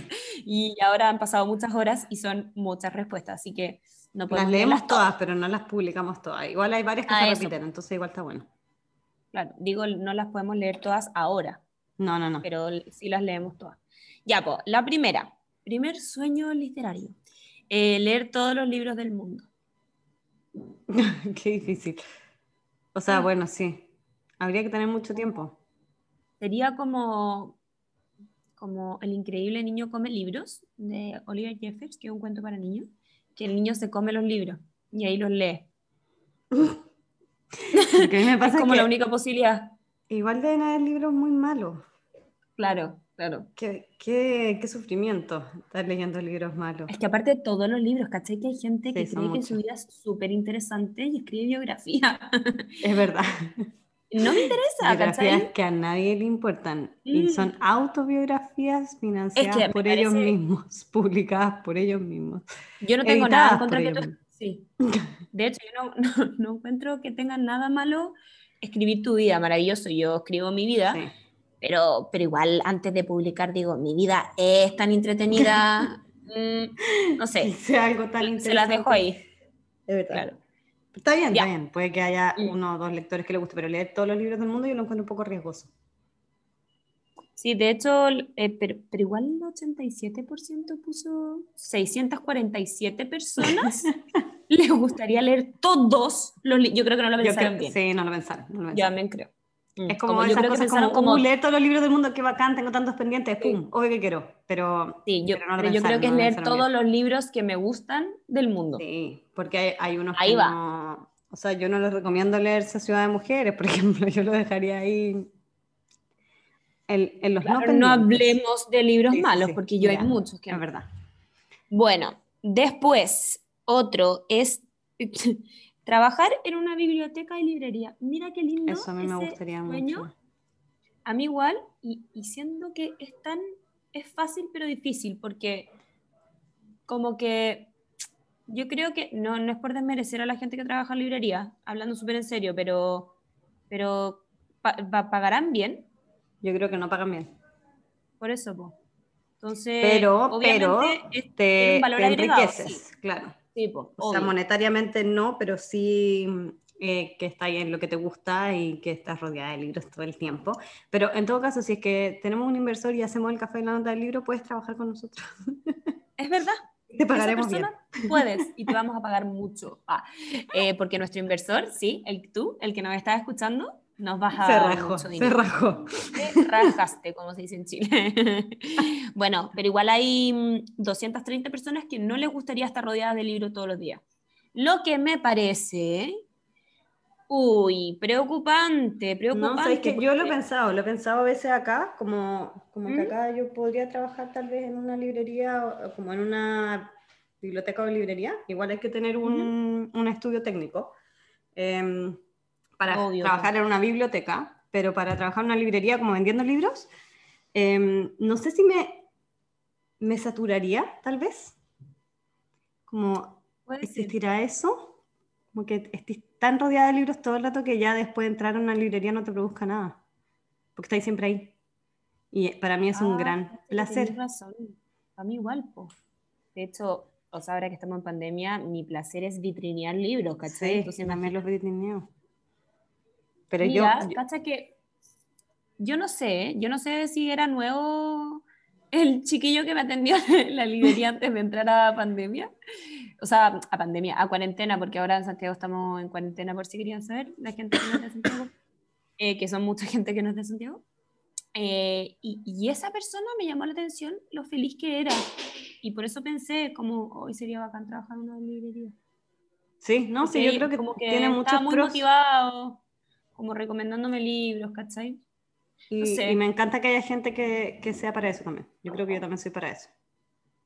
y ahora han pasado muchas horas y son muchas respuestas, así que no Las podemos leemos leerlas todas, pero no las publicamos todas. Igual hay varias que Ah, se eso. repiten, entonces igual está bueno. Claro, digo, no las podemos leer todas ahora, No, no, no. pero sí las leemos todas. Ya, pues, la primera, primer sueño literario, eh, leer todos los libros del mundo. Qué difícil. O sea, Sí. bueno, sí. Habría que tener mucho tiempo. Sería como, como El increíble niño come libros de Oliver Jeffers, que es un cuento para niños, que el niño se come los libros y ahí los lee. Me Es pasa como que la única posibilidad. igual deben haber libros muy malos. Claro, claro. Qué, qué, qué sufrimiento estar leyendo libros malos. Es que aparte de todos los libros, ¿cachai? Que hay gente que Sí, cree que su vida es súper interesante y escribe biografía. Es verdad. No me interesa, Biografías ¿cachai? que a nadie le importan. Y Mm. son autobiografías financiadas por ellos mismos, publicadas por ellos mismos. Yo no tengo nada en contra que tú... Sí. De hecho, yo no, no, no encuentro que tenga nada malo escribir tu vida, maravilloso. Yo escribo mi vida, Sí. pero, pero igual antes de publicar digo, mi vida es tan entretenida, mm, no sé, sea algo tan se las dejo ahí. Verdad. Claro. Está bien, Ya. está bien. Puede que haya Mm. uno o dos lectores que le guste, pero leer todos los libros del mundo yo lo encuentro un poco riesgoso. Sí, de hecho, eh, pero, pero igual el 87% puso 647 personas. les gustaría leer todos los libros. Yo creo que no lo Yo pensaron creo- bien. sí, no lo pensaron. no lo Yo pensaron. también creo. Mm, Es como, yo esas creo que cosas pensaron como, como, "Uh, leer todos los libros del mundo, qué bacán, tengo tantos pendientes, Sí. pum, obvio que quiero, pero, Sí, yo, pero no lo pero yo creo que es no leer todos bien. los libros que me gustan del mundo. Sí, porque hay, hay unos Ahí que va. no, o sea, yo no les recomiendo leerse Ciudad de Mujeres, por ejemplo, yo lo dejaría ahí en, en los Claro, no hablemos de libros Sí, malos, sí, porque yo ya, hay muchos que Es verdad. Bueno, después, otro es trabajar en una biblioteca y librería. Mira qué lindo. Eso a mí me gustaría sueño. mucho. A mí igual, y, y siendo que es tan, es fácil pero difícil, porque como que yo creo que, no, no es por desmerecer a la gente que trabaja en librería, hablando súper en serio, pero, pero pa- pa- pagarán bien, Yo creo que no pagan bien. por eso, po. Entonces, Pero, pero obviamente, es- tiene te, un valor te agregado, enriqueces, sí. claro. Sí, O sea, monetariamente no, pero sí eh, que está en lo que te gusta y que estás rodeada de libros todo el tiempo. Pero en todo caso, si es que tenemos un inversor y hacemos el café de la nota del libro, puedes trabajar con nosotros. Es verdad. Te pagaremos bien. puedes y te vamos a pagar mucho. Ah, eh, porque nuestro inversor, sí, el tú, el que nos está escuchando, nos vas a Se dar rajó, mucho se dinero. rajó. Te rajaste, como se dice en Chile. bueno, pero igual hay mm, 230 personas que no les gustaría estar rodeadas de libros todos los días. Lo que me parece, uy, preocupante, preocupante. No, sabes que yo lo he pensado, lo he pensado a veces acá, como, como que ¿Mm? acá yo podría trabajar tal vez en una librería, como en una biblioteca o librería. Igual hay que tener un, un estudio técnico em, para Obvio, trabajar en una biblioteca, pero para trabajar en una librería como vendiendo libros, em, no sé si me, me saturaría, tal vez. Como ser. ¿Existirá eso? Como que estés tan rodeada de libros todo el rato que ya después de entrar a una librería no te produzca nada. Porque estáis siempre ahí. Y para mí es un Ah, gran fíjate que placer. razón. A mí igual, po. De hecho, o sea, ahora que estamos en pandemia, mi placer es vitrinear libros, ¿cachai? Sí, Entonces, también los imagínate. Pero Mira, yo, yo- cacha que yo no sé, yo no sé si era nuevo el chiquillo que me atendió en la librería antes de entrar a pandemia. O sea, a pandemia, a cuarentena, porque ahora en Santiago estamos en cuarentena, por si querían saber, la gente que no es de Santiago, eh, que son mucha gente que no es de Santiago. Eh, y, y esa persona me llamó la atención lo feliz que era. y por eso pensé como hoy sería bacán trabajar en una librería. Sí, no, sí, yo creo que, como que tiene muchos muy pros. motivado, como recomendándome libros, ¿cachai? Y, no sé. y me encanta que haya gente que, que sea para eso también. Yo creo que yo también soy para eso.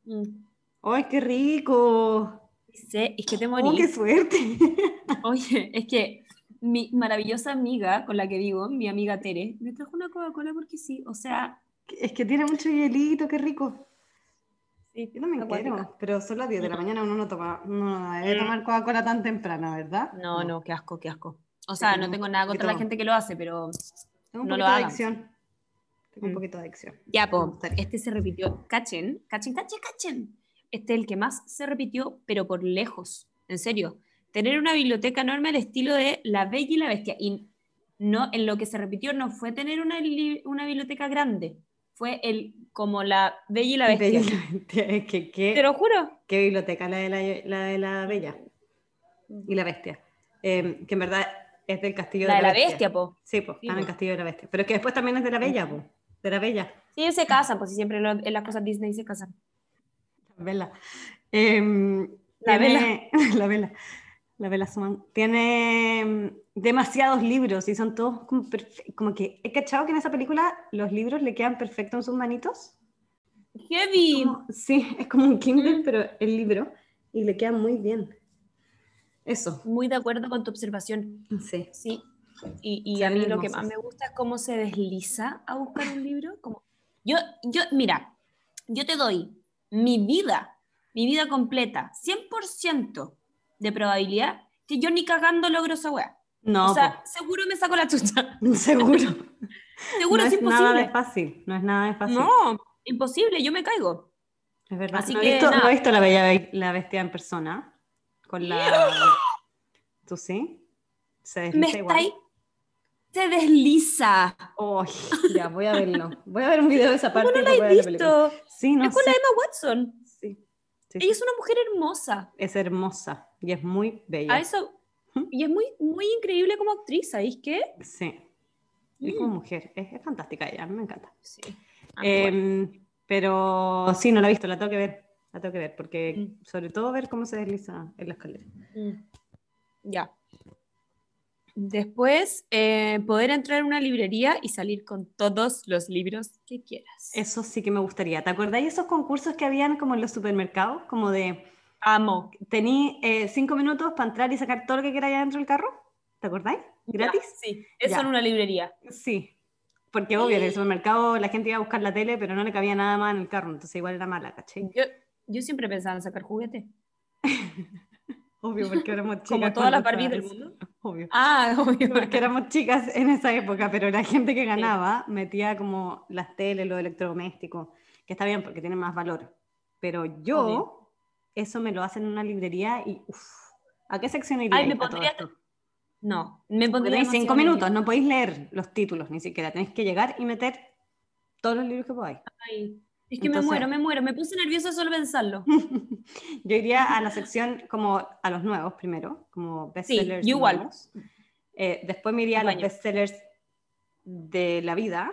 Mm. ¡Ay, qué rico! Sí, es que te ¡Oh, morí. qué suerte! Oye, es que mi maravillosa amiga con la que vivo, mi amiga Tere, me trajo una Coca-Cola porque sí, o sea, Es que tiene mucho hielito, qué rico. sí, Yo también quiero, pero son las 10 de la mañana, uno no, toma, uno no debe tomar Coca-Cola tan temprano, ¿verdad? No, no, qué asco, qué asco. O sea, no tengo nada contra la gente que lo hace, pero Tengo un no lo hagan. adicción. Tengo un Mm. poquito de adicción. ya, po, este se repitió. Cachen, cachen, cachen, cachen. Este es el que más se repitió, pero por lejos. En serio. Tener una biblioteca enorme al estilo de La Bella y la Bestia. Y no, en lo que se repitió no fue tener una, una biblioteca grande. Fue el como La Bella y la Bestia. Bella y la Bestia, Es que qué, Te lo juro. qué biblioteca la de la, la de la Bella y la Bestia. Eh, que en verdad es del castillo La de de la Bestia, po. Sí, pues, Sí, está en el po. castillo de la Bestia. Pero es que después también es de la Bella, pues. De la Bella. Sí, ellos se casan, pues si siempre lo- en las cosas Disney se casan. Vela. Em, La tiene- la vela. La vela Swan. Tiene em, demasiados libros y son todos como, como que. ¿He cachado que en esa película los libros le quedan perfectos en sus manitos? Heavy. Como- sí, es como un Kindle, Mm. pero el libro. Y le quedan muy bien. Eso. Muy de acuerdo con tu observación. Sí. Sí. Y, y a mí lo que más me gusta es cómo se desliza a buscar un libro. Como... Yo, yo, mira, yo te doy mi vida, mi vida completa, 100% de probabilidad que yo ni cagando logro esa weá. No, o sea, seguro me saco la chucha. po, seguro. Seguro no es, es nada de imposible. fácil. No es nada de fácil. No, imposible, yo me caigo. Es verdad. Así no, he que, visto, nada. no he visto la bella Be- la bestia en persona. Con la. ¿Tú sí? Se Me desliza igual. ahí. Se desliza. Ay, ya, voy a verlo. Voy a ver un video de esa parte. ¿Cómo no la he visto? Sí, no es con la. Emma Watson. Sí, sí, Ella es una mujer hermosa. Es hermosa y es muy bella. A eso. Y es muy, muy increíble como actriz, ¿sabéis qué? Sí. Y como mujer. Es, es fantástica ella, me encanta. Sí. A mí igual. Em, pero sí, no la he visto, la tengo que ver. La tengo que ver, porque Mm. sobre todo ver cómo se desliza en la escalera. Mm. Ya. Después, eh, poder entrar a una librería y salir con todos los libros que quieras. Eso sí que me gustaría. ¿Te acordáis de esos concursos que habían como en los supermercados? Como de, Amo. tení eh, cinco minutos para entrar y sacar todo lo que queráis dentro del carro. ¿Te acordáis? ¿Gratis? Ya, sí, eso Ya. en una librería. Sí. Porque obvio, en el supermercado la gente iba a buscar la tele, pero no le cabía nada más en el carro, entonces igual era mala, ¿cachai? Yo, yo siempre pensaba en sacar juguetes. Obvio, porque éramos chicas. Como todas las Barbies del mundo. Obvio. Ah, obvio. Porque éramos chicas en esa época, pero la gente que ganaba metía como las teles, los electrodomésticos, que está bien porque tienen más valor. Pero yo, Obvio. eso me lo hacen en una librería y uff, ¿a qué sección iría? Ay, me pondría- No, me pondría Tenéis cinco minutos, no podéis leer los títulos ni siquiera, tenéis que llegar y meter todos los libros que podáis. Ay, es que Entonces- me muero, me muero. Me puse nerviosa solo pensarlo. Yo iría a la sección como a los nuevos primero, como bestsellers. yo igual. Eh, después me iría a los bestsellers de la vida,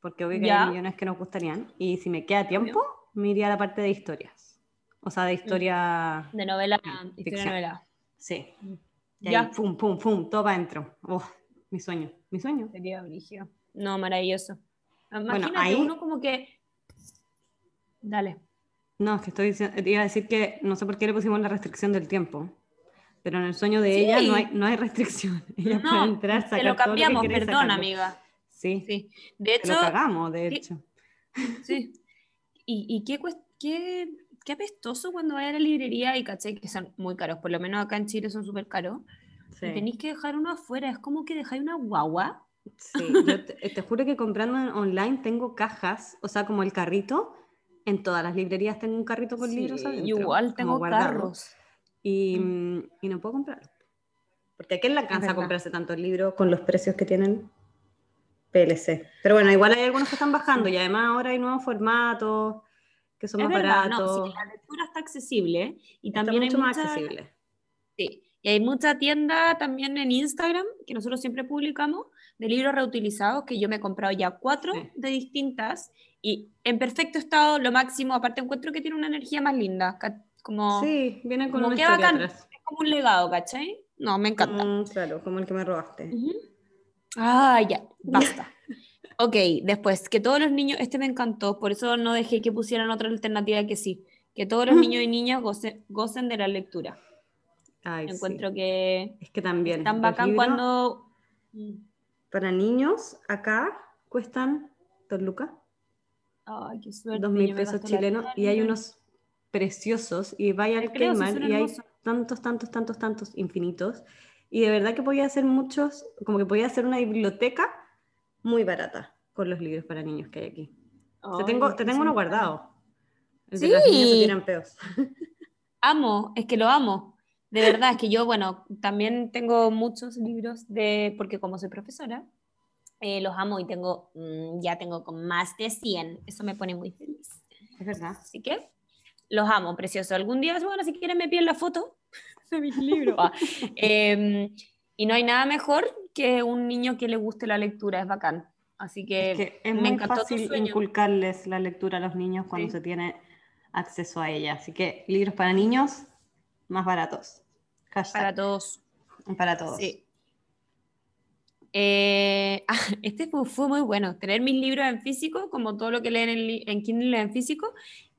porque obvio que Ya. hay millones que nos gustarían. Y si me queda tiempo, me iría a la parte de historias. O sea, de historia. De novela, Mm, historia novela. Sí. Mm. Y Ya. ahí, pum, pum, pum, todo para adentro. Oh, mi sueño, mi sueño. Sería brígido. No, maravilloso. Imagínate ahí- uno como que. Dale. No, es que estoy diciendo, te iba a decir que no sé por qué le pusimos la restricción del tiempo. Pero en el sueño de Sí. ella no hay, no hay restricción. Ella puede No, entrar, sacar te lo todo cambiamos, quiere y perdón, sacarlo. amiga. Sí, Sí. De te lo hecho, cagamos, de hecho. sí. Y, y qué, qué, qué apestoso cuando vayas a la librería y caché que son muy caros, por lo menos acá en Chile son súper caros. Sí. Y tenéis que dejar uno afuera, es como que dejáis una guagua. Sí, yo te, te juro que comprando online tengo cajas, o sea, como el carrito. En todas las librerías tengo un carrito con libros adentro. igual tengo carros. Y, mm, y no puedo comprarlo. Porque a quién le alcanza a comprarse tantos libros con los precios que tienen PLC. Pero bueno, igual hay algunos que están bajando y además ahora hay nuevos formatos que son Es más verdad, no, baratos. sí, la lectura está accesible y Está también mucho hay más mucha- accesible. Sí, y hay mucha tienda también en Instagram que nosotros siempre publicamos de libros reutilizados que yo me he comprado ya cuatro Sí. de distintas y en perfecto estado, lo máximo. Aparte, encuentro que tiene una energía más linda. Como, Sí, viene con como una que historia bacán. atrás. Es como un legado, ¿cachai? No, me encanta. Mm, claro, como el que me robaste. Ah, ya, basta. Ok, después, que todos los niños, este me encantó, por eso no dejé que pusieran otra alternativa que sí, que todos los niños y niñas goce- gocen de la lectura. Ay, sí. Encuentro que Es que también. tan bacán cuando... Mm. Para niños, acá cuestan dos lucas, Ay, qué suerte. dos mil pesos chilenos, y hay unos preciosos, y vaya al son y hay tantos, tantos, tantos, tantos, infinitos, y de verdad que podía hacer muchos, como que podía hacer una biblioteca muy barata con los libros para niños que hay aquí. te Ay, tengo, te tengo uno guardado. El de Sí. las niñas se tiran peos. Amo, es que lo amo. De verdad, es que yo, bueno, también tengo muchos libros de, porque como soy profesora, eh, los amo y tengo, mm, ya tengo con más de 100. Eso me pone muy feliz. Es verdad. Así que los amo, precioso. Algún día, bueno, si quieren me piden la foto de mis libros. Ah, em, y no hay nada mejor que un niño que le guste la lectura, es bacán. Así que, Es que es me muy encantó fácil inculcarles la lectura a los niños cuando Sí. se tiene acceso a ella. Así que libros para niños más baratos. Hashtag, Para todos. para todos. Sí. Eh, ah, este fue, fue muy bueno, tener mis libros en físico, como todo lo que leen en, en Kindle en físico,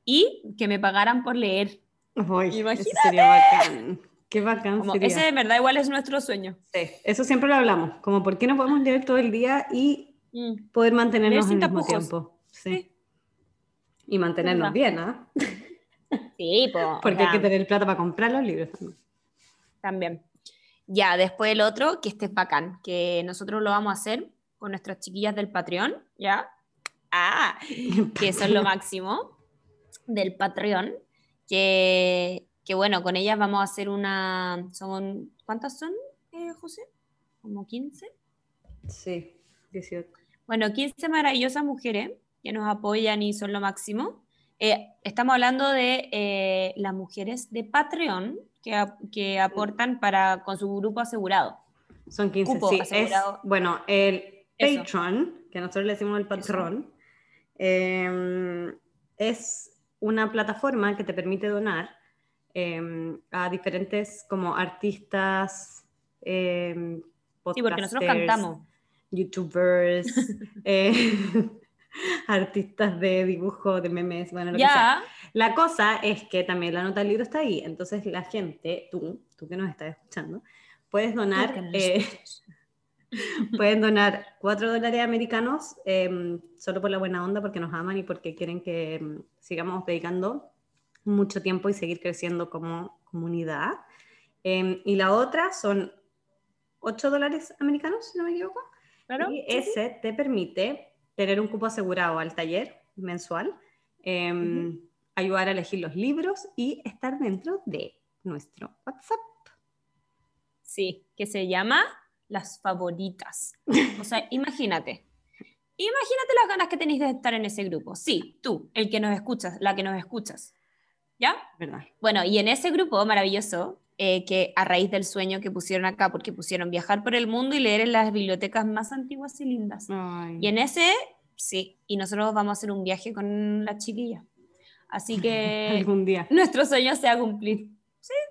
y que me pagaran por leer. Uy, eso Imagínate. sería bacán. Qué bacán Como, sería. ese de verdad igual es nuestro sueño. Sí, Eso siempre lo hablamos. Como por qué no podemos leer todo el día y Mm, poder mantenernos sin al mismo tiempo. Sí. Sí. Y mantenernos bien, ¿ah? Sí, po, o Porque hay que tener plata para comprar los libros también. también. Ya, después el otro, que este es bacán, que nosotros lo vamos a hacer con nuestras chiquillas del Patreon, ¿ya? Ah, que son lo máximo del Patreon, que, que bueno, con ellas vamos a hacer una, son, ¿cuántas son, eh, José? ¿Como 15? Sí, 18. Bueno, 15 maravillosas mujeres que nos apoyan y son lo máximo. Eh, estamos hablando de eh, las mujeres de Patreon que, que aportan para, con su grupo asegurado. Son 15, Cupo sí. Es, bueno, el Eso. Patreon, que nosotros le decimos el patrón, eh, es una plataforma que te permite donar eh, a diferentes como artistas, eh, Sí, porque nosotros podcasters, cantamos. youtubers, eh, artistas de dibujo, de memes, bueno, lo que sea. Ya, La cosa es que también la nota del libro está ahí, entonces la gente, tú, tú que nos estás escuchando, puedes donar, eh, pueden donar 4 dólares americanos eh, solo por la buena onda, porque nos aman y porque quieren que eh, sigamos dedicando mucho tiempo y seguir creciendo como comunidad. Eh, y la otra son 8 dólares americanos, si no me equivoco. Claro, Y sí. ese te permite tener un cupo asegurado al taller mensual, eh, Ujú. ayudar a elegir los libros y estar dentro de nuestro WhatsApp. Sí, que se llama Las Favoritas. O sea, imagínate. Imagínate las ganas que tenéis de estar en ese grupo. Sí, tú, el que nos escuchas, la que nos escuchas. ¿Ya? ¿Verdad? Bueno, y en ese grupo maravilloso, eh, que a raíz del sueño que pusieron acá, porque pusieron viajar por el mundo y leer en las bibliotecas más antiguas y lindas. Ay. Y en ese, sí, y nosotros vamos a hacer un viaje con la chiquilla. Así que Algún día. nuestro sueño se va a cumplir.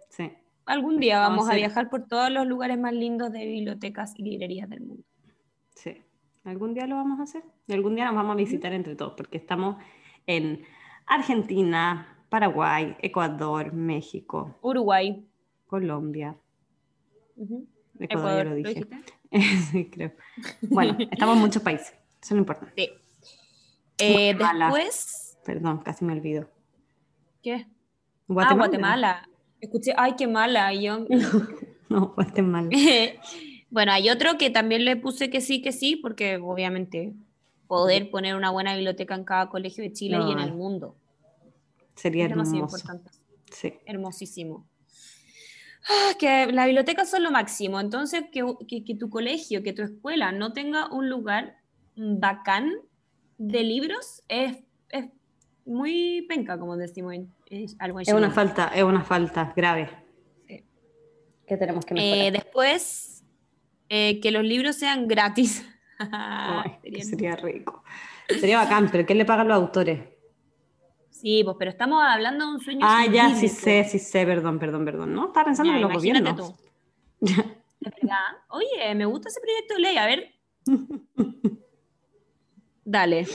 Sí. Algún día Vamos vamos a a viajar por todos los lugares más lindos de bibliotecas y librerías del mundo. Sí, algún día lo vamos a hacer. Y algún día nos vamos a visitar entre todos, porque estamos en Argentina, Paraguay, Ecuador, México, Uruguay. Colombia. Ujú. Ecuador, ya lo ¿lo dije. sí, creo. Bueno, estamos en muchos países. Eso no importa. Sí. Eh, después, Perdón, casi me olvido. ¿qué? Guatemala. Ah, Guatemala. Escuché, ay, qué mala. yo- No, Guatemala. bueno, hay otro que también le puse que sí, que sí, porque obviamente poder poner una buena biblioteca en cada colegio de Chile y en el mundo. Sería hermoso. importante. Sí. Hermosísimo. Ah, que las bibliotecas son lo máximo. Entonces, que, que- que tu colegio, que tu escuela no tenga un lugar bacán de libros es, es muy penca, como decimos en, es algo en Es una falta, es una falta grave. Sí. Que tenemos que Eh, mejorar. después, eh, que los libros sean gratis. Ay, sería rico. Sería bacán, pero ¿quién le paga a los autores? Sí, pues, pero estamos hablando de un sueño. Ah, ya, sí sé, sí sé, perdón, perdón, perdón. No, estaba pensando en los gobiernos. Tú. Oye, me gusta ese proyecto de ley, a ver. Dale.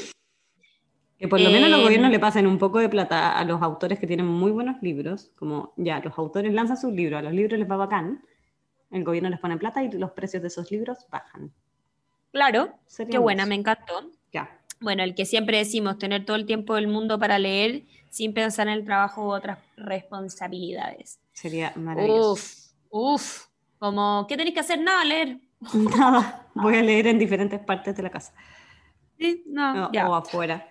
Que por lo menos los Em, gobiernos le pasen un poco de plata a los autores que tienen muy buenos libros, como ya, los autores lanzan sus libros, a los libros les va bacán, el gobierno les pone plata y los precios de esos libros bajan. Claro, qué buena, me encantó. Bueno, el que siempre decimos, tener todo el tiempo del mundo para leer sin pensar en el trabajo u otras responsabilidades. sería maravilloso. Uf, uf. Como, ¿qué tenéis que hacer? Nada, leer. Nada, voy a leer en diferentes partes de la casa Sí, no, o, ya. o afuera.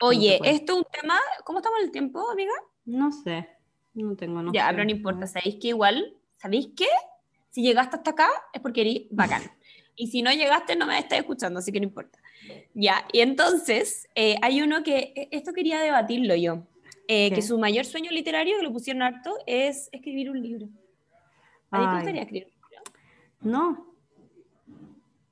Oye, esto es un tema. ¿Cómo estamos en el tiempo, amiga? No sé, no tengo no ya, sé. pero no importa. ¿Sabéis que igual? ¿Sabéis qué? Si llegaste hasta acá es porque eres bacán. Y si no llegaste, no me estás escuchando, así que no importa. Ya, y entonces eh, hay uno que. e- Esto quería debatirlo yo. eh, que su mayor sueño literario, que lo pusieron harto, es escribir un libro. ¿A ti te gustaría escribir un libro? No.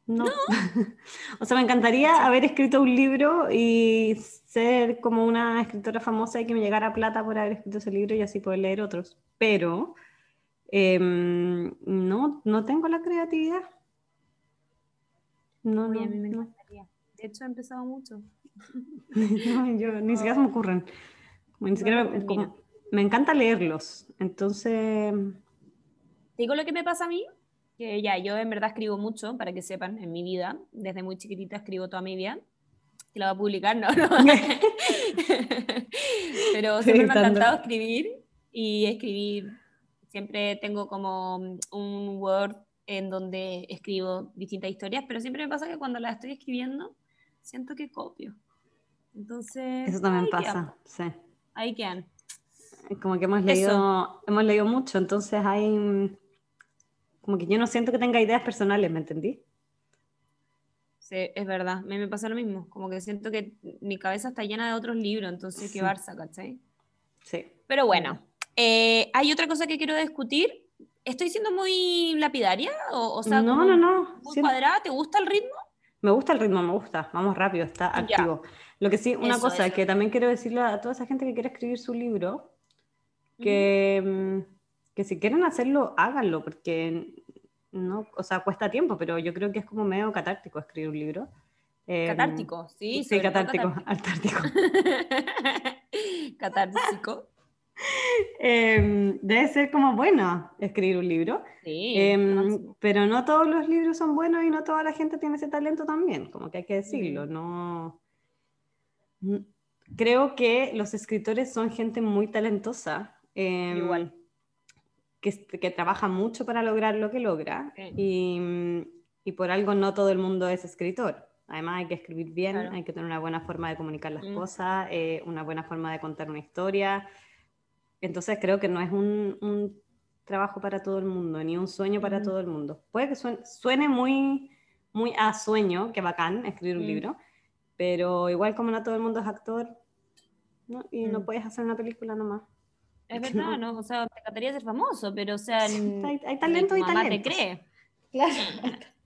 No. o sea, me encantaría haber escrito un libro y ser como una escritora famosa y que me llegara plata por haber escrito ese libro y así poder leer otros. Pero em, no, no tengo la creatividad. No, no, a mí me no. Hecho, he empezado mucho. No, yo ni siquiera se me ocurren. Ni siquiera termino. como- me encanta leerlos. Entonces, Te digo lo que me pasa a mí, que ya, yo en verdad escribo mucho, para que sepan, en mi vida. Desde muy chiquitita escribo toda mi vida. Que la va a publicar, no, no. Pero siempre me ha encantado escribir y escribir. Siempre tengo como un Word en donde escribo distintas historias, pero siempre me pasa que cuando las estoy escribiendo, siento que copio. Entonces, eso también quedan, pasa. Sí. ahí quedan. Como que hemos Eso. leído, hemos leído mucho, entonces hay como que yo no siento que tenga ideas personales, ¿me entendí? Sí, es verdad, a mí me pasa lo mismo, como que siento que mi cabeza está llena de otros libros, entonces Sí. qué Barça, ¿cachai? Sí. Pero bueno, eh, hay otra cosa que quiero discutir. ¿Estoy siendo muy lapidaria? O, o sea, no, no, no. muy siento- cuadrada? ¿Te gusta el ritmo? Me gusta el ritmo, me gusta. Vamos rápido, está Ya. activo. Lo que sí, una Eso, cosa eso. que también quiero decirle a toda esa gente que quiere escribir su libro, que, mm, que si quieren hacerlo, háganlo, porque no, o sea, cuesta tiempo, pero yo creo que es como medio catártico escribir un libro. Eh, Catártico, sí. Sí, catártico, antártico. Catártico. Em, debe ser como bueno escribir un libro, Sí, máximo. pero no todos los libros son buenos y no toda la gente tiene ese talento también, como que hay que decirlo, Mm. no... Mm, Creo que los escritores son gente muy talentosa, em, Igual. que, que trabaja mucho para lograr lo que logra Sí. y, y por algo no todo el mundo es escritor. Además hay que escribir bien, Claro. hay que tener una buena forma de comunicar las Mm. cosas, eh, una buena forma de contar una historia. Entonces creo que no es un, un trabajo para todo el mundo, ni un sueño para todo el mundo. Puede que suene, suene muy, muy a sueño, que bacán escribir un Mm. libro, pero igual como no todo el mundo es actor, ¿no? y no Mm. puedes hacer una película nomás. Es verdad, no. ¿no? O sea, te encantaría ser famoso, pero o sea, en- Hay, hay ni talento tu y te talentos. cree. Claro.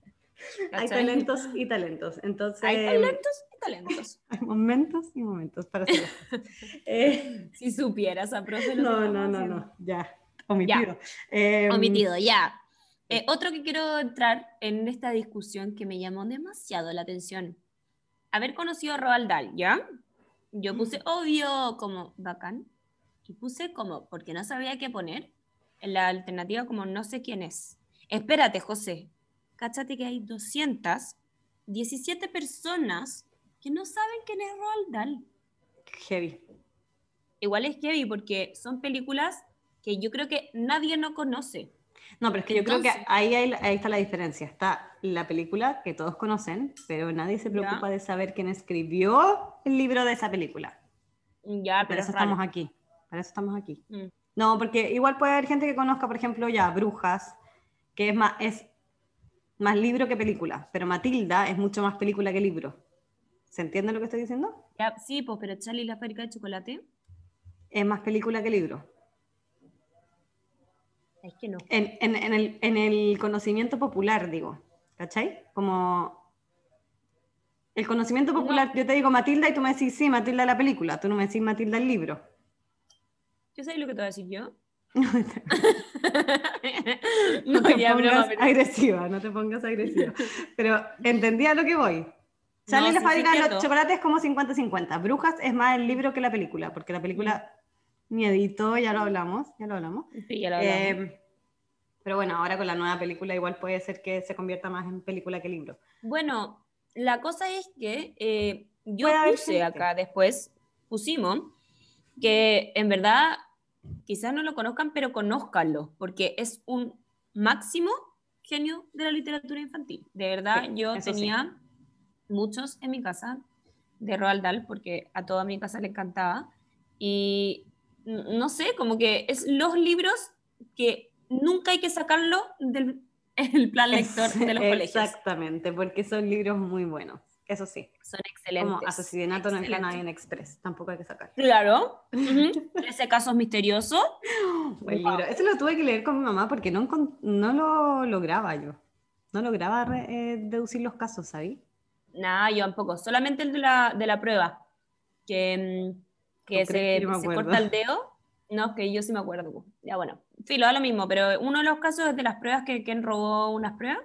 Hay talentos y talentos. Entonces, Hay talentos talentos. hay momentos y momentos para hacer. Eh, Si supieras a profe lo que no, no, no, no, ya, omitido. Eh, Omitido, ya. Eh, otro que quiero entrar en esta discusión que me llamó demasiado la atención. Haber conocido a Roald Dahl, ¿ya? Yo puse obvio como bacán y puse como porque no sabía qué poner en la alternativa como no sé quién es. Espérate, José. Cáchate que hay 217 personas que no saben quién es Roald Dahl. Heavy. Igual es heavy porque son películas que yo creo que nadie no conoce. No, pero es que yo creo que ahí, hay- ahí está la diferencia. Está la película que todos conocen, pero nadie se Ya. preocupa de saber quién escribió el libro de esa película. Ya, Para pero eso es raro. estamos aquí. Para eso estamos aquí. Mm. No, porque igual puede haber gente que conozca, por ejemplo, ya Brujas, que es más, es más libro que película, pero Matilda es mucho más película que libro. ¿Se entiende lo que estoy diciendo? Ya, sí, pues, pero Charlie y la fábrica de chocolate, Es más película que libro. es que no. En, en- en el, en el conocimiento popular, digo. ¿Cachai? Como El conocimiento popular, yo te digo Matilda y tú me decís, sí, Matilda la película, tú no me decís Matilda el libro. ¿Yo sé lo que te voy a decir yo? no, te pongas agresiva, no te pongas agresiva. Pero entendía lo que voy. Charlie la fábrica de los chocolates como 50-50. Brujas es más el libro que la película, porque la película ni editó, ya lo hablamos, ya lo hablamos. Sí, ya lo hablamos. Eh, pero bueno, ahora con la nueva película igual puede ser que se convierta más en película que libro. Bueno, la cosa es que eh, yo puse acá después, pusimos, que en verdad quizás no lo conozcan, pero conózcanlo, porque es un máximo genio de la literatura infantil. De verdad, yo tenía muchos en mi casa de Roald Dahl, porque a toda mi casa le encantaba. Y no sé, como que es los libros que nunca hay que sacarlo del el plan lector de los colegios. Exactamente, porque son libros muy buenos. Eso sí. Son excelentes. Como Asesinato en el en Express. Tampoco hay que sacar. Claro. Ese caso es misterioso. Buen libro. Ese lo tuve que leer con mi mamá porque no, no lo lograba yo. No lograba eh, deducir los casos, ¿sabí? Nada, yo tampoco. Solamente el de la, de la prueba. Que, mm, que se, se corta el dedo. No, que yo sí me acuerdo. Ya bueno. Sí, lo da lo mismo, pero uno de los casos es de las pruebas que Ken robó unas pruebas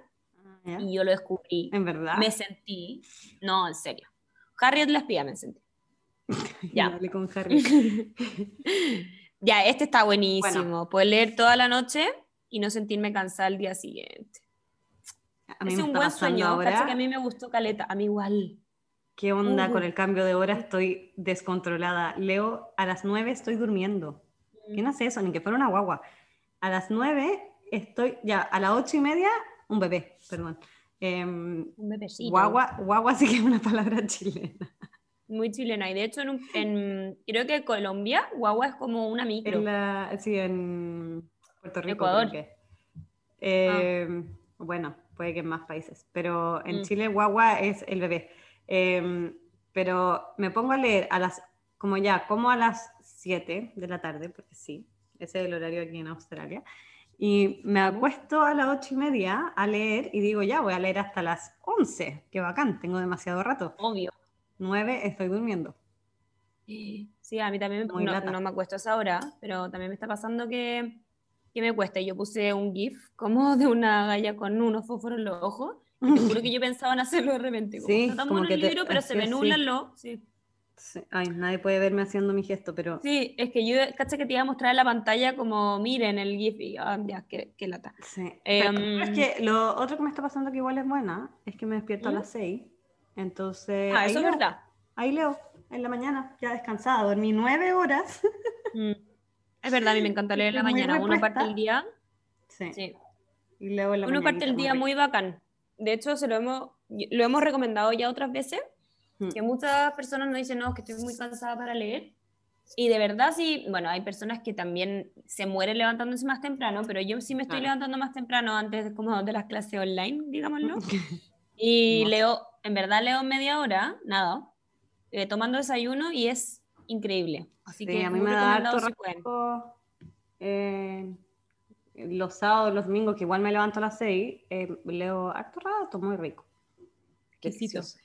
y yo lo descubrí. ¿En verdad? Me sentí, no, en serio. Harriet la espía me sentí. ya. con Harriet. ya, este está buenísimo. Puedes leer toda la noche y no sentirme cansada el día siguiente. Es un buen sueño. Ahora... que a mí me gustó Caleta, a mí igual. ¿Qué onda con el cambio de hora? Estoy descontrolada. Leo, a las nueve estoy durmiendo. ¿Quién mm. hace eso? Ni que fuera una guagua. A las nueve estoy, ya, a las ocho y media un bebé, perdón. Em, un bebecito. Guagua, guagua sí que es una palabra chilena. Muy chilena. Y de hecho, en, creo que Colombia, guagua es como una micro. En sí, en Puerto Rico. Ecuador. Em, bueno, puede que en más países. Pero en mm. Chile, guagua es el bebé. Em, pero me pongo a leer a las, como ya, como a las 7 de la tarde, porque sí, ese es el horario aquí en Australia. Y me acuesto a las ocho y media a leer y digo, ya, voy a leer hasta las 11. Qué bacán, tengo demasiado rato. Obvio. 9 estoy durmiendo. Sí, a mí también no, no, me acuesto a esa hora, pero también me está pasando que, que me cuesta. Yo puse un GIF como de una galla con unos fósforos en los ojos. Y te juro que yo pensaba en hacerlo de repente. Como, sí, como que el libro, pero se me nublan los... Sí. Ay, nadie puede verme haciendo mi gesto, pero. Sí, es que yo, caché que te iba a mostrar en la pantalla como, miren el GIF y ah, ya, qué, qué lata. Sí. Em, es que lo otro que me está pasando que igual es buena es que me despierto a ¿Mm? las 6. Entonces. Ah, eso es verdad. Ahí leo, en la mañana, ya descansada, dormí nueve horas. Mm. Es verdad, a mí me encanta leer en la mañana. Uno parte el día. Sí. sí. Y en la Uno parte el día muy bacán. De hecho, se lo hemos, lo hemos recomendado ya otras veces Mm. Que muchas personas nos dicen, no, que estoy muy cansada para leer. Y de verdad sí, bueno, hay personas que también se mueren levantándose más temprano, pero yo sí me estoy levantando más temprano antes de, como de las clases online, digámoslo. Y leo, en verdad leo media hora, nada, eh, tomando desayuno y es increíble. Así que a mí me da harto rato, eh, los sábados, los domingos, que igual me levanto a las seis, eh, leo harto rato, muy rico. Delicioso.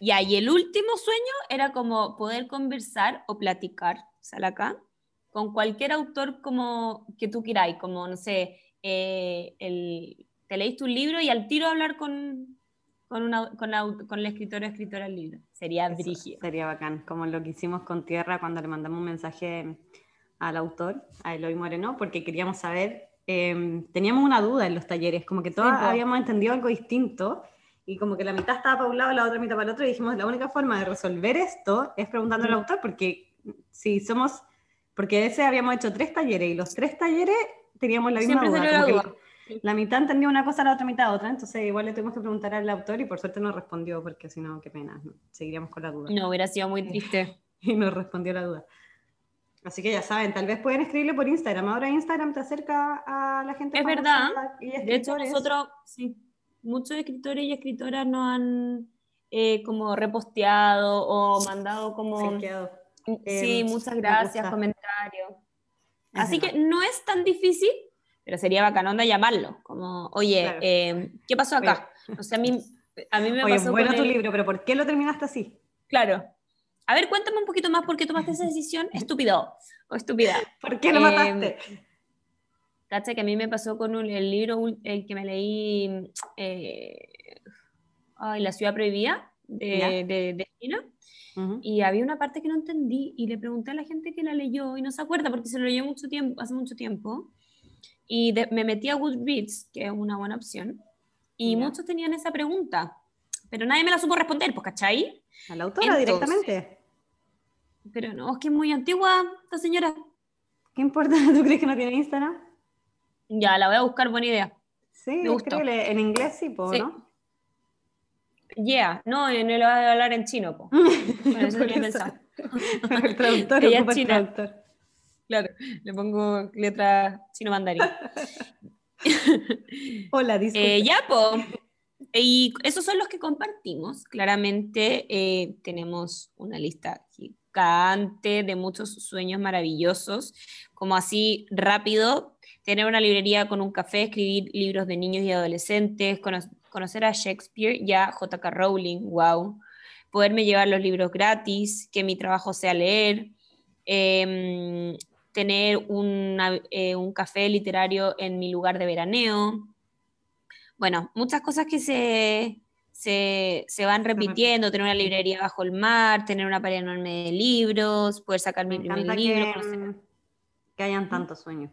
Y ahí el último sueño era como poder conversar o platicar, sal acá, con cualquier autor como que tú queráis, como, no sé, eh, el, te leíste un libro y al tiro hablar con, con, una, con, la, con el escritor o escritora del libro. Sería brígido. Sería bacán, como lo que hicimos con Tierra cuando le mandamos un mensaje al autor, a Eloy Moreno, porque queríamos saber, em, teníamos una duda en los talleres, como que todos habíamos entendido algo distinto y como que la mitad estaba para un lado, la otra mitad para el otro, y dijimos, la única forma de resolver esto es preguntando al autor, porque si somos, porque ese habíamos hecho tres talleres, y los tres talleres teníamos la misma duda. La, la, mitad entendía una cosa, la otra mitad otra, entonces igual le tuvimos que preguntar al autor, y por suerte nos respondió, porque si no, qué pena, seguiríamos con la duda. No, hubiera sido muy triste. y nos respondió la duda. Así que ya saben, tal vez pueden escribirle por Instagram. Ahora Instagram te acerca a la gente. Es verdad. De hecho, nosotros, sí muchos escritores y escritoras nos han eh, como reposteado o mandado como... Sí, eh, muchas gracias, comentarios. Así que no es tan difícil, pero sería bacán onda llamarlo, como, oye, eh, ¿qué pasó acá? O sea, a mí A mí me Oye, pasó bueno con tu el- libro, pero ¿por qué lo terminaste así? Claro. A ver, cuéntame un poquito más por qué tomaste esa decisión. Estúpido o estúpida. ¿Por qué lo Em, mataste? Cacha que a mí me pasó con un- el libro el que me leí, eh, ay, La ciudad prohibida de, de, de China. Ujú. Y había una parte que no entendí y le pregunté a la gente que la leyó y no se acuerda porque se lo leyó mucho tiempo, hace mucho tiempo. Y de- me metí a Goodreads, que es una buena opción, y muchos tenían esa pregunta, pero nadie me la supo responder, pues, ¿cachai? ¿A la autora Entonces- directamente? Pero no, es que es muy antigua esta señora. ¿Qué importa? ¿Tú crees que no tiene Instagram? Ya, la voy a buscar, buena idea. Sí, Me gustó. En inglés sí, po, Sí. ¿no? Yeah, no, no lo voy a hablar en chino, po. Bueno, eso eso. el traductor, Ella es ocupa el traductor. Claro, le pongo letra chino mandarín. Hola, disculpe. Eh, ya, po. Y esos son los que compartimos. Claramente eh, tenemos una lista gigante de muchos sueños maravillosos, como así rápido, tener una librería con un café, escribir libros de niños y adolescentes, cono- conocer a Shakespeare y a J.K. Rowling, wow. Poderme llevar los libros gratis, que mi trabajo sea leer, em, tener una- eh, un café literario en mi lugar de veraneo. Bueno, muchas cosas que se, se, se van repitiendo, tener una librería bajo el mar, tener una pared enorme de libros, poder sacar Me mi primer libro. que, conocer- mm, que hayan tantos sueños.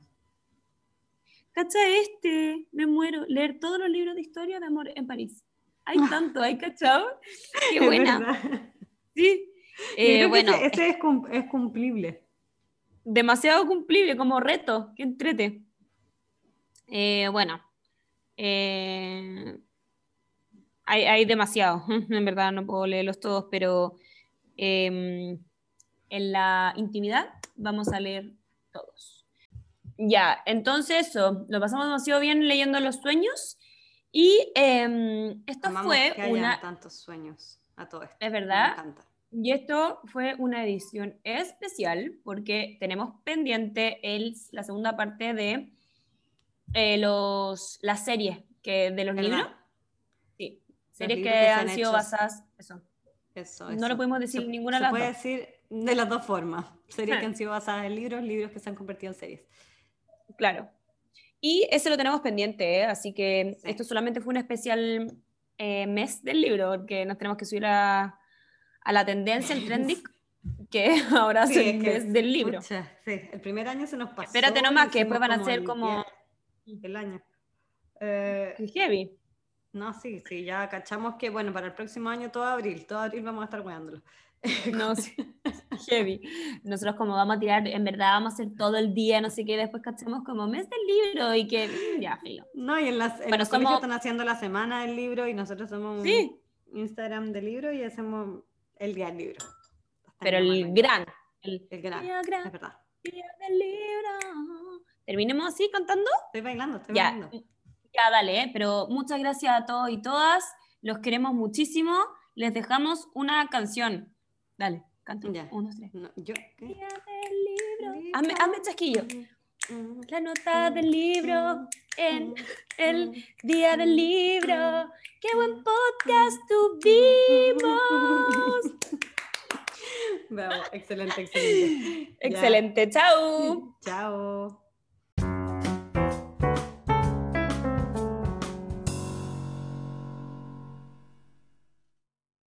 Cacha este, me muero, leer todos los libros de historia de amor en París. Hay tanto, hay cachado. Qué buena. Sí. Eh, bueno, ese, ese es, cum- es cumplible. Demasiado cumplible como reto, que entrete. Eh, bueno, eh, hay, hay demasiado, en verdad no puedo leerlos todos, pero eh, en la intimidad vamos a leer todos. Ya, entonces eso, lo pasamos demasiado bien leyendo los sueños y eh, esto Amamos fue que hayan una... tantos sueños a todo esto. Es Me verdad. encanta. Y esto fue una edición especial porque tenemos pendiente el, la segunda parte de eh, los, las series que, de los ¿Verdad? libros. Sí, series que, libros que han han sido basadas. Eso. Eso, No eso. lo podemos decir Se- ninguna de se las puede dos. decir de las dos formas. Series Ah. que han sido basadas en libros, libros que se han convertido en series. Claro. Y ese lo tenemos pendiente, ¿eh? así que Sí. esto solamente fue un especial eh, mes del libro, porque nos tenemos que subir a, a la tendencia, el trending, que ahora Sí, es que- del libro. sí, el primer año se nos pasó. Espérate nomás, que después van a ser como- El año. Eh, heavy. no, sí, sí, ya cachamos que, bueno, para el próximo año, todo abril, todo abril vamos a estar weándolo. No, sí, heavy. Nosotros como vamos a tirar, en verdad vamos a hacer todo el día, no sé qué, después cachemos como mes del libro y que mm, ya, filo. No, y en, las, en Bueno, los somos- están haciendo la semana del libro y nosotros somos un Sí, Instagram del libro y hacemos el día del libro. Hasta pero el gran, el El gran, gran, es verdad. día del libro. ¿Terminemos así cantando? Estoy bailando, estoy Ya, bailando. ya, dale, ¿eh? pero muchas gracias a todos y todas, los queremos muchísimo, les dejamos una canción. Dale, canta. Ya. Uno, dos, tres. No, yo, ¿qué? Día del libro. Hazme, hazme chasquillo. Mm, La nota del libro en el día del libro. ¡Qué buen podcast tuvimos! Bravo, excelente, excelente. Ya. Excelente, chao. Chao.